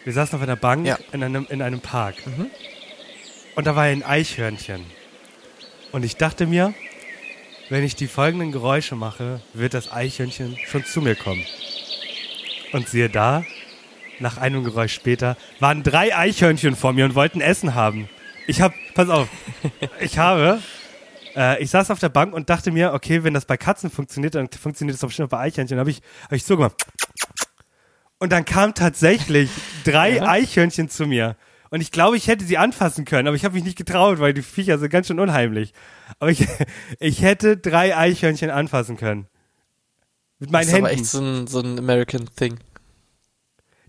Wir saßen auf einer Bank Ja. in, einem, in einem Park. Und da war ein Eichhörnchen. Und ich dachte mir, wenn ich die folgenden Geräusche mache, wird das Eichhörnchen schon zu mir kommen. Und siehe da, nach einem Geräusch später, waren drei Eichhörnchen vor mir und wollten Essen haben. Ich hab, pass auf, *laughs* ich habe, äh, ich saß auf der Bank und dachte mir, okay, wenn das bei Katzen funktioniert, dann funktioniert das bestimmt auch bei Eichhörnchen. Habe ich, hab ich so gemacht. Und dann kamen tatsächlich drei Eichhörnchen zu mir. Und ich glaube, ich hätte sie anfassen können, aber ich habe mich nicht getraut, weil die Viecher sind ganz schön unheimlich. Aber ich, *laughs* ich hätte drei Eichhörnchen anfassen können. Mit meinen Das ist Händen. echt so ein, so ein American Thing.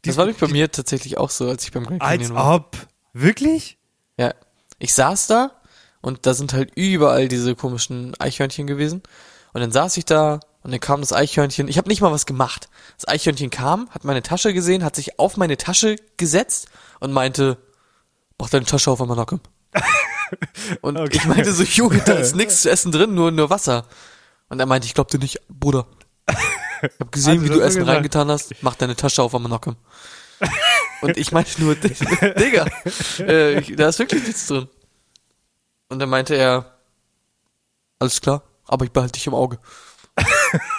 Das Die- war nämlich bei mir tatsächlich auch so, als ich beim Grand Als Canyon war. ob. Wirklich? Ja. Ich saß da und da sind halt überall diese komischen Eichhörnchen gewesen. Und dann saß ich da und dann kam das Eichhörnchen. Ich habe nicht mal was gemacht. Das Eichhörnchen kam, hat meine Tasche gesehen, hat sich auf meine Tasche gesetzt und meinte, mach deine Tasche auf, Malcolm. *laughs* und Okay. ich meinte so, Junge, da ist *laughs* nichts zu essen drin, nur, nur Wasser. Und er meinte, ich glaub dir nicht, Bruder. Ich hab gesehen, Hast wie du Essen gesagt? reingetan hast. Mach deine Tasche auf, Malcolm. Und ich meinte nur, *laughs* Digga, äh, da ist wirklich nichts drin. Und dann meinte er, alles klar, aber ich behalte dich im Auge.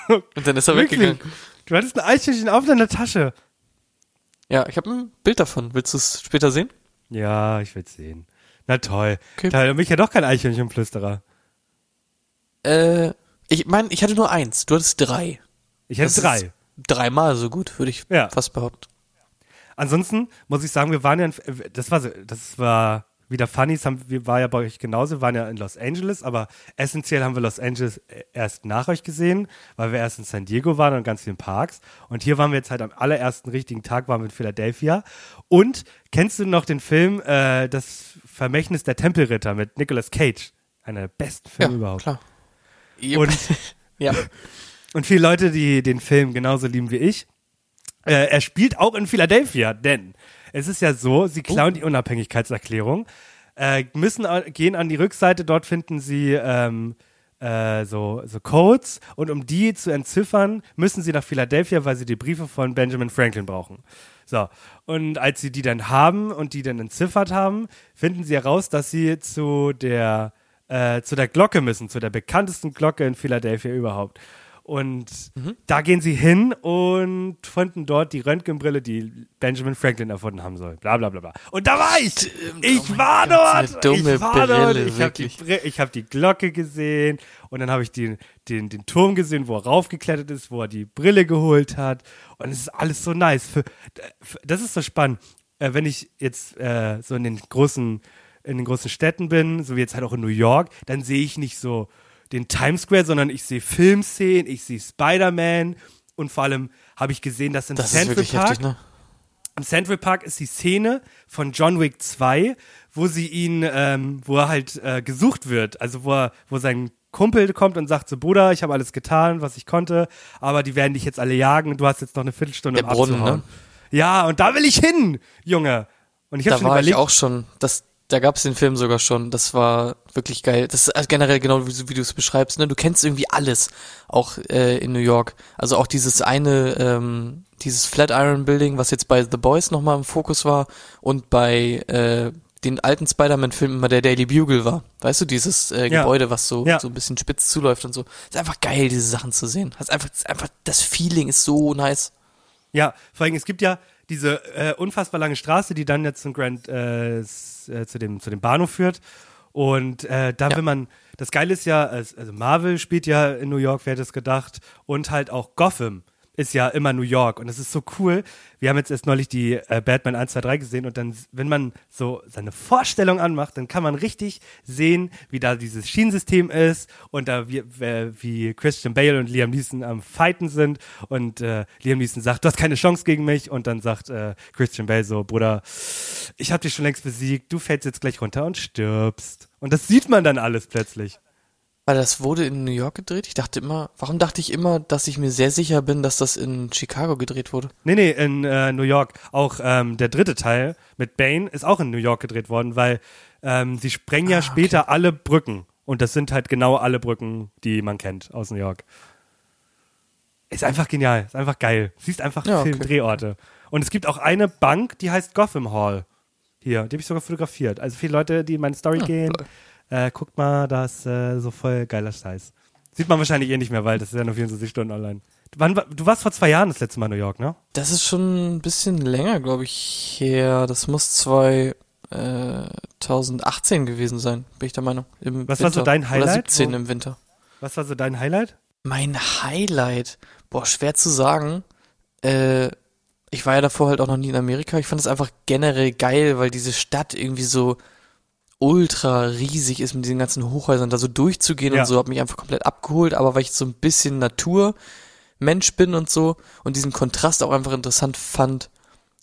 Und dann ist er Wirklich? weggegangen. Du hattest ein Eichhörnchen auf deiner Tasche. Ja, ich habe ein Bild davon. Willst du es später sehen? Ja, ich will's sehen. Na toll. Okay. Da bin ich ja doch kein Eichhörnchenflüsterer. Äh, ich meine, ich hatte nur eins. Du hattest drei. Ich hätte Das drei. Dreimal so gut, würde ich Ja. fast behaupten. Ansonsten muss ich sagen, wir waren ja, in, das war, das war wieder funny, das haben, wir war ja bei euch genauso, wir waren ja in Los Angeles, aber essentiell haben wir Los Angeles erst nach euch gesehen, weil wir erst in San Diego waren und ganz vielen Parks. Und hier waren wir jetzt halt am allerersten richtigen Tag, waren wir in Philadelphia. Und kennst du noch den Film äh, Das Vermächtnis der Tempelritter mit Nicolas Cage? Einer der besten Filme ja, überhaupt. klar. Und *laughs* ja. *laughs* Und viele Leute, die den Film genauso lieben wie ich, äh, er spielt auch in Philadelphia, denn es ist ja so, sie klauen die Unabhängigkeitserklärung, äh, müssen gehen an die Rückseite, dort finden sie ähm, äh, so, so Codes und um die zu entziffern, müssen sie nach Philadelphia, weil sie die Briefe von Benjamin Franklin brauchen. So, und als sie die dann haben und die dann entziffert haben, finden sie heraus, dass sie zu der, äh, zu der Glocke müssen, zu der bekanntesten Glocke in Philadelphia überhaupt. Und da gehen sie hin und finden dort die Röntgenbrille, die Benjamin Franklin erfunden haben soll. Bla bla bla bla. Und da war ich! Ich oh war Gott, dort! dumme ich war dort! Brille, Ich habe die, ich hab die Glocke gesehen und dann habe ich den, den, den Turm gesehen, wo er raufgeklettert ist, wo er die Brille geholt hat. Und es ist alles so nice. Für, für, das ist so spannend. Äh, wenn ich jetzt äh, so in den großen in den großen Städten bin, so wie jetzt halt auch in New York, dann sehe ich nicht so den Times Square, sondern ich sehe Filmszenen, ich sehe Spider-Man und vor allem habe ich gesehen, dass in Das Central Park heftig, ne? im Central Park ist die Szene von John Wick 2, wo sie ihn, ähm, wo er halt äh, gesucht wird. Also wo er, wo sein Kumpel kommt und sagt so, Bruder, ich habe alles getan, was ich konnte, aber die werden dich jetzt alle jagen. Du hast jetzt noch eine Viertelstunde, Der um Brunnen, abzuhauen. ne? Ja, und da will ich hin, Junge. Und ich habe Da schon war überlegt, ich auch schon. Das, da gab es den Film sogar schon. Das war wirklich geil. Das ist also generell genau wie, wie du es beschreibst. Ne? Du kennst irgendwie alles, auch äh, in New York. Also auch dieses eine, ähm, dieses Flatiron Building, was jetzt bei The Boys nochmal im Fokus war und bei äh, den alten Spider-Man-Filmen immer der Daily Bugle war. Weißt du, dieses äh, Ja. Gebäude, was so, Ja. so ein bisschen spitz zuläuft und so. Ist einfach geil, diese Sachen zu sehen. Hast einfach, einfach, das Feeling ist so nice. Ja, vor allem, es gibt ja diese äh, unfassbar lange Straße, die dann jetzt zum Grand, äh, äh, zu, dem, zu dem Bahnhof führt. Und äh, da Ja. will man, das Geile ist ja, also Marvel spielt ja in New York, wer hätte es gedacht, und halt auch Gotham ist ja immer New York und das ist so cool. Wir haben jetzt erst neulich die äh, Batman 1, 2, 3 gesehen und dann, wenn man so seine Vorstellung anmacht, dann kann man richtig sehen, wie da dieses Schienensystem ist und da wie, wie Christian Bale und Liam Neeson am Fighten sind und äh, Liam Neeson sagt, du hast keine Chance gegen mich und dann sagt äh, Christian Bale so, Bruder, ich habe dich schon längst besiegt, du fällst jetzt gleich runter und stirbst. Und das sieht man dann alles plötzlich. Weil das wurde in New York gedreht? Ich dachte immer, warum dachte ich immer, dass ich mir sehr sicher bin, dass das in Chicago gedreht wurde? Nee, nee, in äh, New York. Auch ähm, der dritte Teil mit Bane ist auch in New York gedreht worden, weil ähm, sie sprengen ja später alle Brücken. Und das sind halt genau alle Brücken, die man kennt aus New York. Ist einfach genial, ist einfach geil. Siehst einfach Ja, okay. Filmdrehorte. Und es gibt auch eine Bank, die heißt Gotham Hall. Hier, die habe ich sogar fotografiert. Also viele Leute, die in meine Story gehen, äh, guckt mal, da ist äh, so voll geiler Scheiß. Sieht man wahrscheinlich eh nicht mehr, weil das ist ja nur 24 Stunden online. Wann, wa- du warst vor zwei Jahren das letzte Mal in New York, ne? Das ist schon ein bisschen länger, glaube ich, her. Das muss 2018 gewesen sein, bin ich der Meinung. Im Was war Winter. so dein Oder Highlight? 17 Wo- im Winter. Was war so dein Highlight? Mein Highlight, boah, schwer zu sagen. Äh, ich war ja davor halt auch noch nie in Amerika. Ich fand es einfach generell geil, weil diese Stadt irgendwie so ultra riesig ist mit diesen ganzen Hochhäusern, da so durchzugehen Ja. und so, hat mich einfach komplett abgeholt, aber weil ich so ein bisschen Naturmensch bin und so und diesen Kontrast auch einfach interessant fand,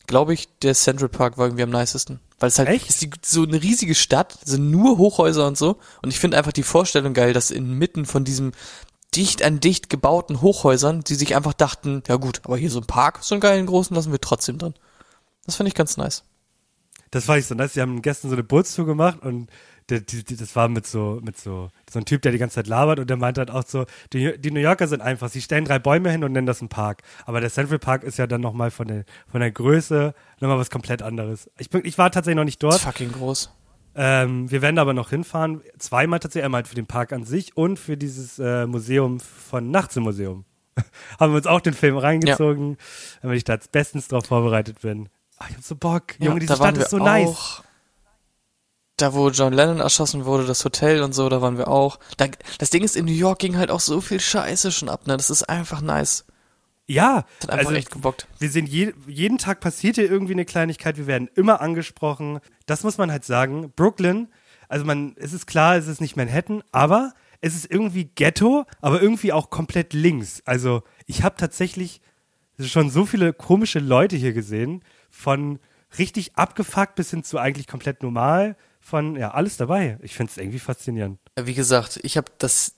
glaube ich, der Central Park war irgendwie am nicesten. Weil es halt Echt? ist die, so eine riesige Stadt, sind nur Hochhäuser und so. Und ich finde einfach die Vorstellung geil, dass inmitten von diesem dicht an dicht gebauten Hochhäusern, die sich einfach dachten, ja gut, aber hier so ein Park, so einen geilen großen, lassen wir trotzdem drin. Das finde ich ganz nice. Das war ich so nice. Sie haben gestern so eine Bootstour gemacht und der, die, die, das war mit so, mit so, so ein Typ, der die ganze Zeit labert und der meinte halt auch so, die, die New Yorker sind einfach, sie stellen drei Bäume hin und nennen das einen Park. Aber der Central Park ist ja dann nochmal von der, von der Größe nochmal was komplett anderes. Ich, bin, ich war tatsächlich noch nicht Das dort. ist fucking groß. Ähm, wir werden aber noch hinfahren. Zweimal tatsächlich, einmal halt für den Park an sich und für dieses äh, Museum von Nachts im Museum. *laughs* Haben wir uns auch den Film reingezogen, damit ich da bestens drauf vorbereitet bin. Ach, ich hab so Bock. Ja, Junge, diese Stadt ist so nice. auch. Da, wo John Lennon erschossen wurde, das Hotel und so, da waren wir auch. Da, das Ding ist, in New York ging halt auch so viel Scheiße schon ab, ne? Das ist einfach nice. Ja, Das hat einfach also echt gebockt. wir sehen je, jeden Tag passiert hier irgendwie eine Kleinigkeit, wir werden immer angesprochen. Das muss man halt sagen. Brooklyn, also man, es ist klar, es ist nicht Manhattan, aber es ist irgendwie Ghetto, aber irgendwie auch komplett links. Also ich habe tatsächlich schon so viele komische Leute hier gesehen, von richtig abgefuckt bis hin zu eigentlich komplett normal, von ja, alles dabei. Ich finde es irgendwie faszinierend. Wie gesagt, ich habe das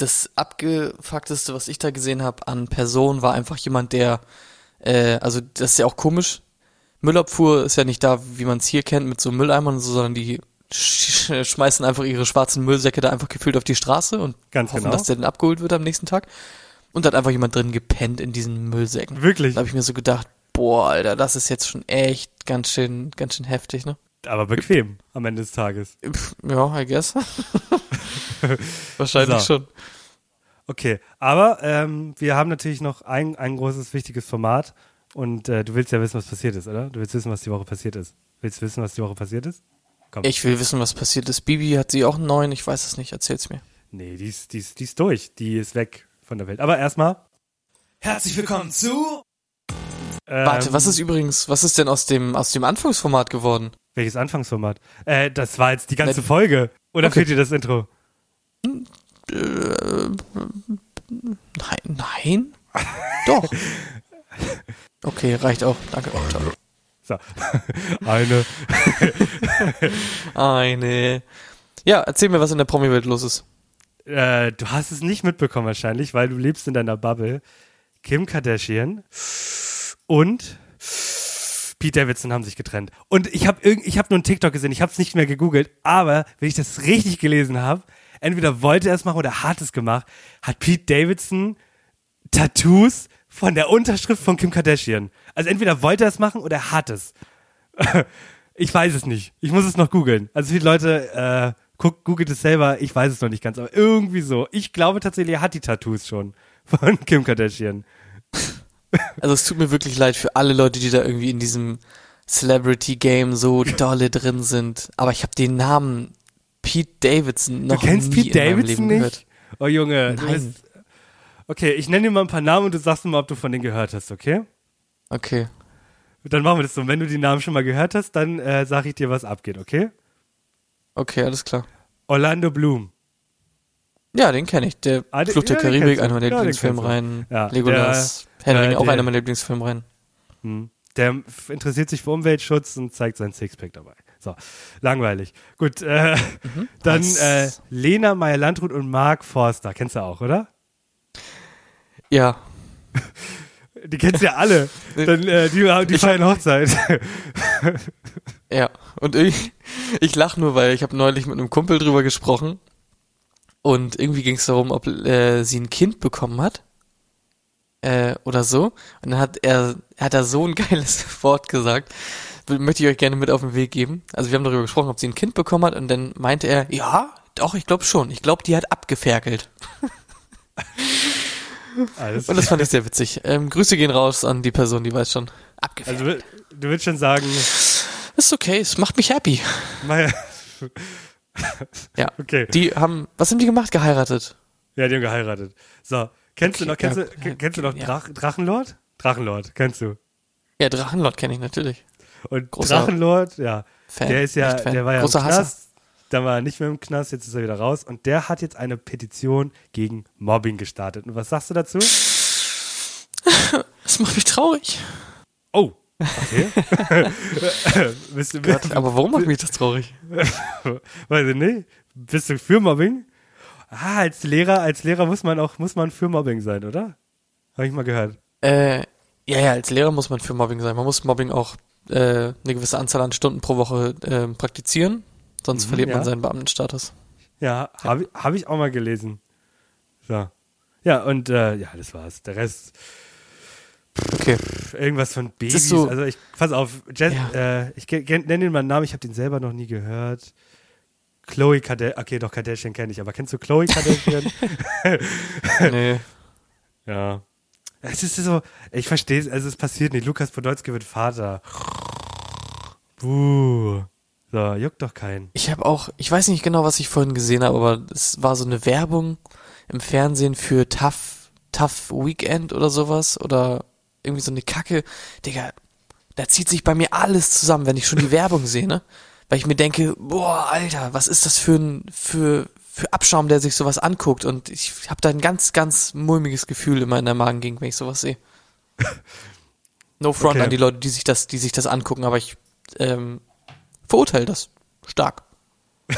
das abgefuckteste, was ich da gesehen habe an Person, war einfach jemand, der, äh, also das ist ja auch komisch. Müllabfuhr ist ja nicht da, wie man es hier kennt, mit so Mülleimern und so, sondern die sch schmeißen einfach ihre schwarzen Müllsäcke da einfach gefühlt auf die Straße und Ganz hoffen, genau. dass der dann abgeholt wird am nächsten Tag. Und da hat einfach jemand drin gepennt in diesen Müllsäcken. Wirklich? Da habe ich mir so gedacht, boah, Alter, das ist jetzt schon echt ganz schön, ganz schön heftig, ne? Aber bequem am Ende des Tages. Ja, I guess. *laughs* Wahrscheinlich So. schon. Okay, aber ähm, wir haben natürlich noch ein, ein großes, wichtiges Format und äh, du willst ja wissen, was passiert ist, oder? Du willst wissen, was die Woche passiert ist. Willst du wissen, was die Woche passiert ist? Komm. Ich will wissen, was passiert ist. Bibi hat sie auch einen neuen, ich weiß es nicht, erzähl's mir. Nee, die ist, die, ist, die ist durch. Die ist weg von der Welt. Aber erstmal. Herzlich willkommen zu. Ähm, Warte, was ist übrigens, was ist denn aus dem, aus dem Anfangsformat geworden? Welches Anfangsformat? Äh, das war jetzt die ganze Ne- Folge. Oder Okay. fehlt dir das Intro? Nein, nein? Doch. *laughs* Okay, reicht auch. Danke. Oh. So. Eine. *laughs* Eine. Ja, erzähl mir, was in der Promi-Welt los ist. Äh, du hast es nicht mitbekommen wahrscheinlich, weil du lebst in deiner Bubble. Kim Kardashian und Pete Davidson haben sich getrennt. Und ich habe ich hab nur einen TikTok gesehen, ich habe es nicht mehr gegoogelt, aber wenn ich das richtig gelesen habe, entweder wollte er es machen oder hat es gemacht, hat Pete Davidson Tattoos von der Unterschrift von Kim Kardashian. Also entweder wollte er es machen oder er hat es. *laughs* Ich weiß es nicht. Ich muss es noch googeln. Also viele Leute, äh, guck, googelt es selber. Ich weiß es noch nicht ganz, aber irgendwie so. Ich glaube tatsächlich, er hat die Tattoos schon *laughs* von Kim Kardashian. Also es tut mir wirklich leid für alle Leute, die da irgendwie in diesem Celebrity-Game so dolle drin sind. Aber ich habe den Namen Pete Davidson noch du kennst nie Pete in meinem Davidson Leben nicht? gehört. Oh Junge, Nein. bist. Okay, ich nenne dir mal ein paar Namen und du sagst mir mal, ob du von denen gehört hast, okay? Okay. Dann machen wir das so. Wenn du die Namen schon mal gehört hast, dann äh, sage ich dir, was abgeht, okay? Okay, alles klar. Orlando Bloom. Ja, den kenne ich. Der Ah, Fluch der ja, Karibik, du. einer meiner Ja, Lieblingsfilmreihen. Ja, Legolas, der- Herr der äh, auch einer meiner Lieblingsfilmreihen. Hm. Der interessiert sich für Umweltschutz und zeigt sein Sixpack dabei. So, langweilig. Gut, äh, *laughs* dann Nice. äh, Lena Meyer-Landrut und Mark Forster. Kennst du auch, oder? Ja. *laughs* Die kennst du ja alle. *laughs* Dann, äh, die die Ich- feiern Hochzeit. Ja, und ich, ich lach nur, weil ich habe neulich mit einem Kumpel drüber gesprochen und irgendwie ging es darum, ob äh, sie ein Kind bekommen hat äh, oder so. Und dann hat er, er hat da so ein *laughs* geiles Wort gesagt, möchte ich euch gerne mit auf den Weg geben. Also wir haben darüber gesprochen, ob sie ein Kind bekommen hat und dann meinte er, ja, doch, ich glaube schon. Ich glaube, die hat abgeferkelt. *laughs* Alles Und das fand ich sehr witzig. Ähm, Grüße gehen raus an die Person, die weiß schon. Abgeferkelt. also, du willst schon sagen, ist okay, es macht mich happy. Meyer, Ja. *laughs* okay. Die haben, was haben die gemacht? Geheiratet. Ja, die haben geheiratet. So, kennst du Okay, noch, kennst ja, du, ja, kennst du noch ja. Drach, Drachenlord? Drachenlord, kennst du. Ja, Drachenlord kenne ich natürlich. Und Großer Drachenlord, ja, Fan, der ist ja, der war ja Großer im Hasser. Knast, dann war er nicht mehr im Knast, jetzt ist er wieder raus und der hat jetzt eine Petition gegen Mobbing gestartet. Und was sagst du dazu? *laughs* Das macht mich traurig. Oh, okay. *laughs* *laughs* bist du, bist, Aber warum macht mich das traurig? *laughs* weiß ich nicht. Bist du für Mobbing? Ah, als Lehrer, als Lehrer muss man auch, muss man für Mobbing sein, oder? Habe ich mal gehört. Äh, ja, ja, als Lehrer muss man für Mobbing sein. Man muss Mobbing auch äh, eine gewisse Anzahl an Stunden pro Woche äh, praktizieren, sonst Mhm, verliert ja. man seinen Beamtenstatus. Ja, habe ich, hab ich auch mal gelesen. So. Ja, und äh, ja, das war's. Der Rest, Okay. irgendwas von Babys. so- also ich, pass auf, Jess, Ja. äh, ich nenne den mal einen Namen, ich habe den selber noch nie gehört. Chloe Kardashian, okay, doch, Kardashian kenne ich, aber kennst du Chloe Kardashian? *laughs* nee. *laughs* ja. Es ist so, ich verstehe es, also es passiert nicht. Lukas Podolski wird Vater. Buh. So, juckt doch keinen. Ich habe auch, ich weiß nicht genau, was ich vorhin gesehen habe, aber es war so eine Werbung im Fernsehen für Tough, Tough Weekend oder sowas oder irgendwie so eine Kacke. Digga, da zieht sich bei mir alles zusammen, wenn ich schon die *laughs* Werbung sehe, ne? Weil ich mir denke, boah, Alter, was ist das für ein, für, für Abschaum, der sich sowas anguckt und ich habe da ein ganz, ganz mulmiges Gefühl immer in der Magengegend, wenn ich sowas sehe. *laughs* No front Okay. an die Leute, die sich das, die sich das angucken, aber ich ähm, verurteile das stark. *laughs*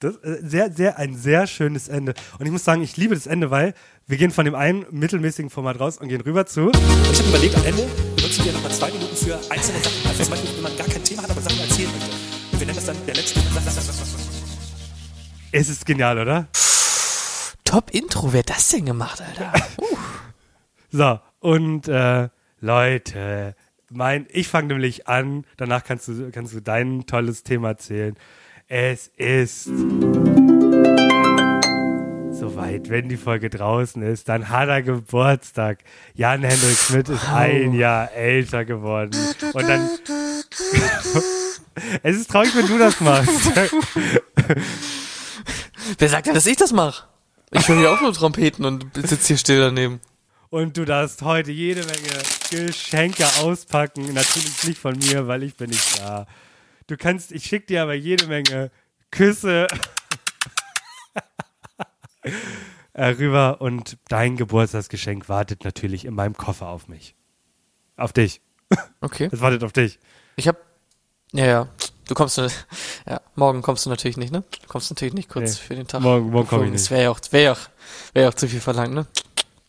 Das äh, sehr, sehr, ein sehr schönes Ende. Und ich muss sagen, ich liebe das Ende, weil wir gehen von dem einen mittelmäßigen Format raus und gehen rüber zu. Und ich habe überlegt, am Ende benutzen wir nochmal zwei Minuten für einzelne Sachen. Also zum Beispiel, wenn man gar kein Thema hat, aber Sachen erzählen möchte. Und wir nennen das dann der letzte. Es ist genial, oder? Top Intro, wer hat das denn gemacht, Alter? Uh. So, und äh, Leute, mein, ich fange nämlich an, danach kannst du, kannst du dein tolles Thema erzählen. Es ist Soweit, wenn die Folge draußen ist, dann hat er Geburtstag. Jan-Hendrik Schmidt ist ein Jahr älter geworden. Und dann. *laughs* es ist traurig, wenn du das machst. *laughs* Wer sagt denn, dass ich das mache? Ich höre hier auch nur Trompeten und sitze hier still daneben. Und du darfst heute jede Menge Geschenke auspacken. Natürlich nicht von mir, weil ich bin nicht da. Du kannst, ich schicke dir aber jede Menge Küsse äh, rüber und dein Geburtstagsgeschenk wartet natürlich in meinem Koffer auf mich. Auf dich. Okay. Es wartet auf dich. Ich hab. Ja, ja. Du kommst ja, morgen kommst du natürlich nicht, ne? Du kommst natürlich nicht kurz Nee, für den Tag. morgen- morgen komm ich Obwohl, Das nicht. wäre ja auch, wäre ja auch, wäre ja auch zu viel verlangt, ne?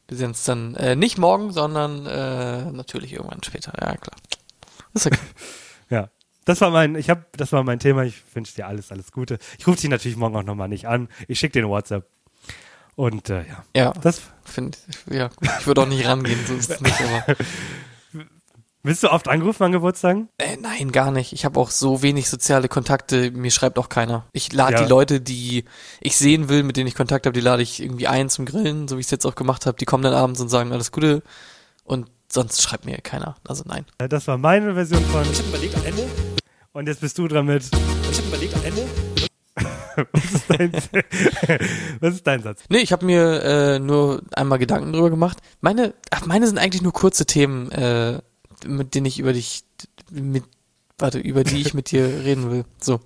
Wir sehen uns dann äh, nicht morgen, sondern äh, natürlich irgendwann später. Ja, klar. Ist okay. *laughs* Das war mein, ich habe, das war mein Thema. Ich wünsche dir alles, alles Gute. Ich rufe dich natürlich morgen auch nochmal nicht an. Ich schicke dir eine WhatsApp. Und äh, ja, Ja, das. finde ich, ja, gut. ich würde auch nicht rangehen, so ist es nicht, aber. *laughs* Willst du oft angerufen an Geburtstagen? Äh, nein, gar nicht. Ich habe auch so wenig soziale Kontakte, mir schreibt auch keiner. Ich lade Ja. die Leute, die ich sehen will, mit denen ich Kontakt habe, die lade ich irgendwie ein zum Grillen, so wie ich es jetzt auch gemacht habe. Die kommen dann abends und sagen alles Gute und sonst schreibt mir keiner. Also nein. Äh, Das war meine Version von. Ich habe überlegt am Ende, Und jetzt bist du dran mit. ich habe überlegt am Ende, *laughs* Was ist dein, *laughs* was ist dein Satz? Nee, ich habe mir äh, nur einmal Gedanken drüber gemacht. Meine, ach, meine sind eigentlich nur kurze Themen, äh, mit denen ich über dich, mit, warte, über die ich mit dir *laughs* reden will. So.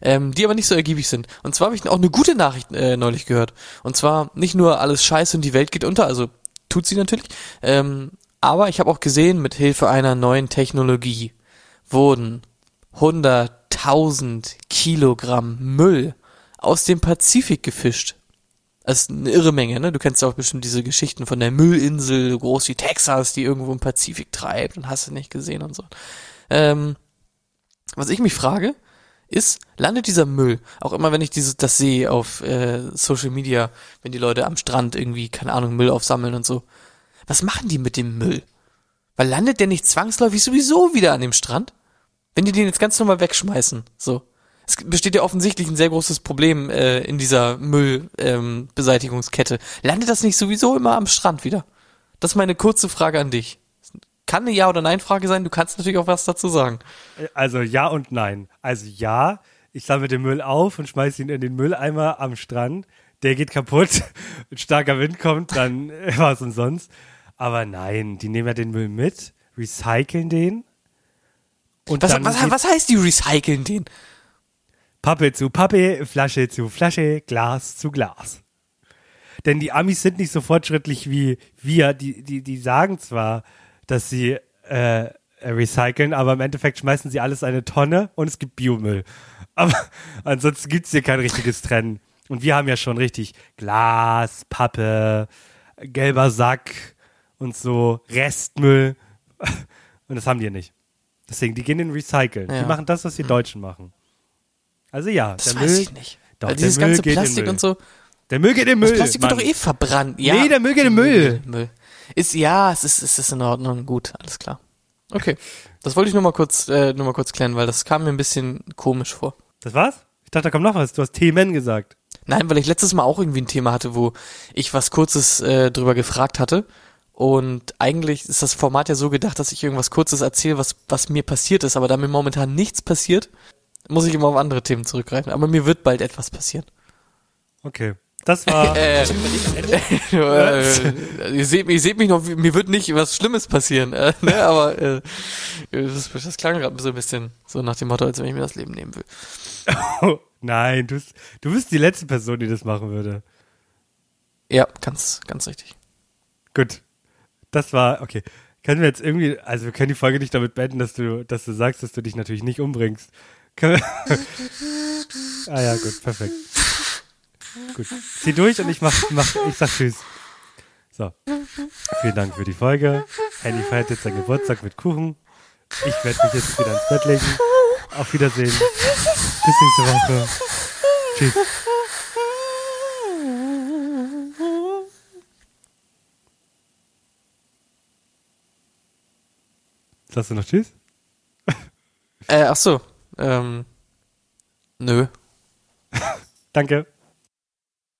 Ähm, die aber nicht so ergiebig sind. Und zwar habe ich auch eine gute Nachricht äh, neulich gehört. Und zwar nicht nur alles scheiße und die Welt geht unter, also tut sie natürlich, ähm, aber ich habe auch gesehen, mit Hilfe einer neuen Technologie wurden 100.000 Kilogramm Müll aus dem Pazifik gefischt. Das ist eine irre Menge, ne? Du kennst ja auch bestimmt diese Geschichten von der Müllinsel, groß wie Texas, die irgendwo im Pazifik treibt und hast du nicht gesehen und so. Ähm, was ich mich frage, ist, landet dieser Müll, auch immer wenn ich dieses, das sehe auf äh, Social Media, wenn die Leute am Strand irgendwie, keine Ahnung, Müll aufsammeln und so, was machen die mit dem Müll? Weil landet der nicht zwangsläufig sowieso wieder an dem Strand? Wenn die den jetzt ganz normal wegschmeißen, so. Es besteht ja offensichtlich ein sehr großes Problem äh, in dieser Müllbeseitigungskette. Ähm. Landet das nicht sowieso immer am Strand wieder? Das ist meine kurze Frage an dich. Kann eine Ja- oder Nein-Frage sein, du kannst natürlich auch was dazu sagen. Also ja und nein. Also ja, ich sammle den Müll auf und schmeiße ihn in den Mülleimer am Strand. Der geht kaputt, *laughs* ein starker Wind kommt, dann *laughs* war es umsonst. Aber nein, die nehmen ja den Müll mit, recyceln den. Und Was, was, was heißt die recyceln den? Pappe zu Pappe, Flasche zu Flasche, Glas zu Glas. Denn die Amis sind nicht so fortschrittlich wie wir. Die, die, die sagen zwar, dass sie äh, recyceln, aber im Endeffekt schmeißen sie alles in eine Tonne und es gibt Biomüll. Aber *laughs* ansonsten gibt's hier kein richtiges Trennen. Und wir haben ja schon richtig Glas, Pappe, gelber Sack und so, Restmüll. *laughs* Und das haben die nicht. Deswegen, die gehen in Recyceln. Ja. Die machen das, was die Deutschen machen. Also ja, Das der weiß Müll, ich nicht. Doch, Weil der dieses Müll ganze Plastik Müll. und so, Der Müll geht in den das Müll. Plastik Mann. wird doch eh verbrannt. Ja, Nee, der Müll geht in den Müll. Müll. Ist, ja, es ist, es ist in Ordnung. Gut, alles klar. Okay. Das wollte ich nur mal kurz, äh, nur mal kurz klären, weil das kam mir ein bisschen komisch vor. Das war's? Ich dachte, da kommt noch was. Du hast Themen gesagt. Nein, weil ich letztes Mal auch irgendwie ein Thema hatte, wo ich was Kurzes äh, drüber gefragt hatte. Und eigentlich ist das Format ja so gedacht, dass ich irgendwas Kurzes erzähle, was, was mir passiert ist. Aber da mir momentan nichts passiert, muss ich immer auf andere Themen zurückgreifen. Aber mir wird bald etwas passieren. Okay. Das war. *laughs* Äh, äh, ihr seht, ihr seht mich noch, mir wird nicht was Schlimmes passieren, äh, ne, aber äh, das, das klang gerade so ein bisschen so nach dem Motto, als wenn ich mir das Leben nehmen will. oh, *laughs* nein, du, bist- du bist die letzte Person, die das machen würde. Ja, ganz, ganz richtig. Gut. Das war, okay. Können wir jetzt irgendwie, also wir können die Folge nicht damit beenden, dass du, dass du sagst, dass du dich natürlich nicht umbringst. *laughs* Ah ja, gut, perfekt. Gut. Zieh durch und ich mach, mach, ich sag Tschüss. So. Vielen Dank für die Folge. Henny feiert jetzt seinen Geburtstag mit Kuchen. Ich werde mich jetzt wieder ins Bett legen. Auf Wiedersehen. Bis nächste Woche. Tschüss. Sagst du noch Tschüss? Äh, ach so, ähm, nö. *laughs* Danke.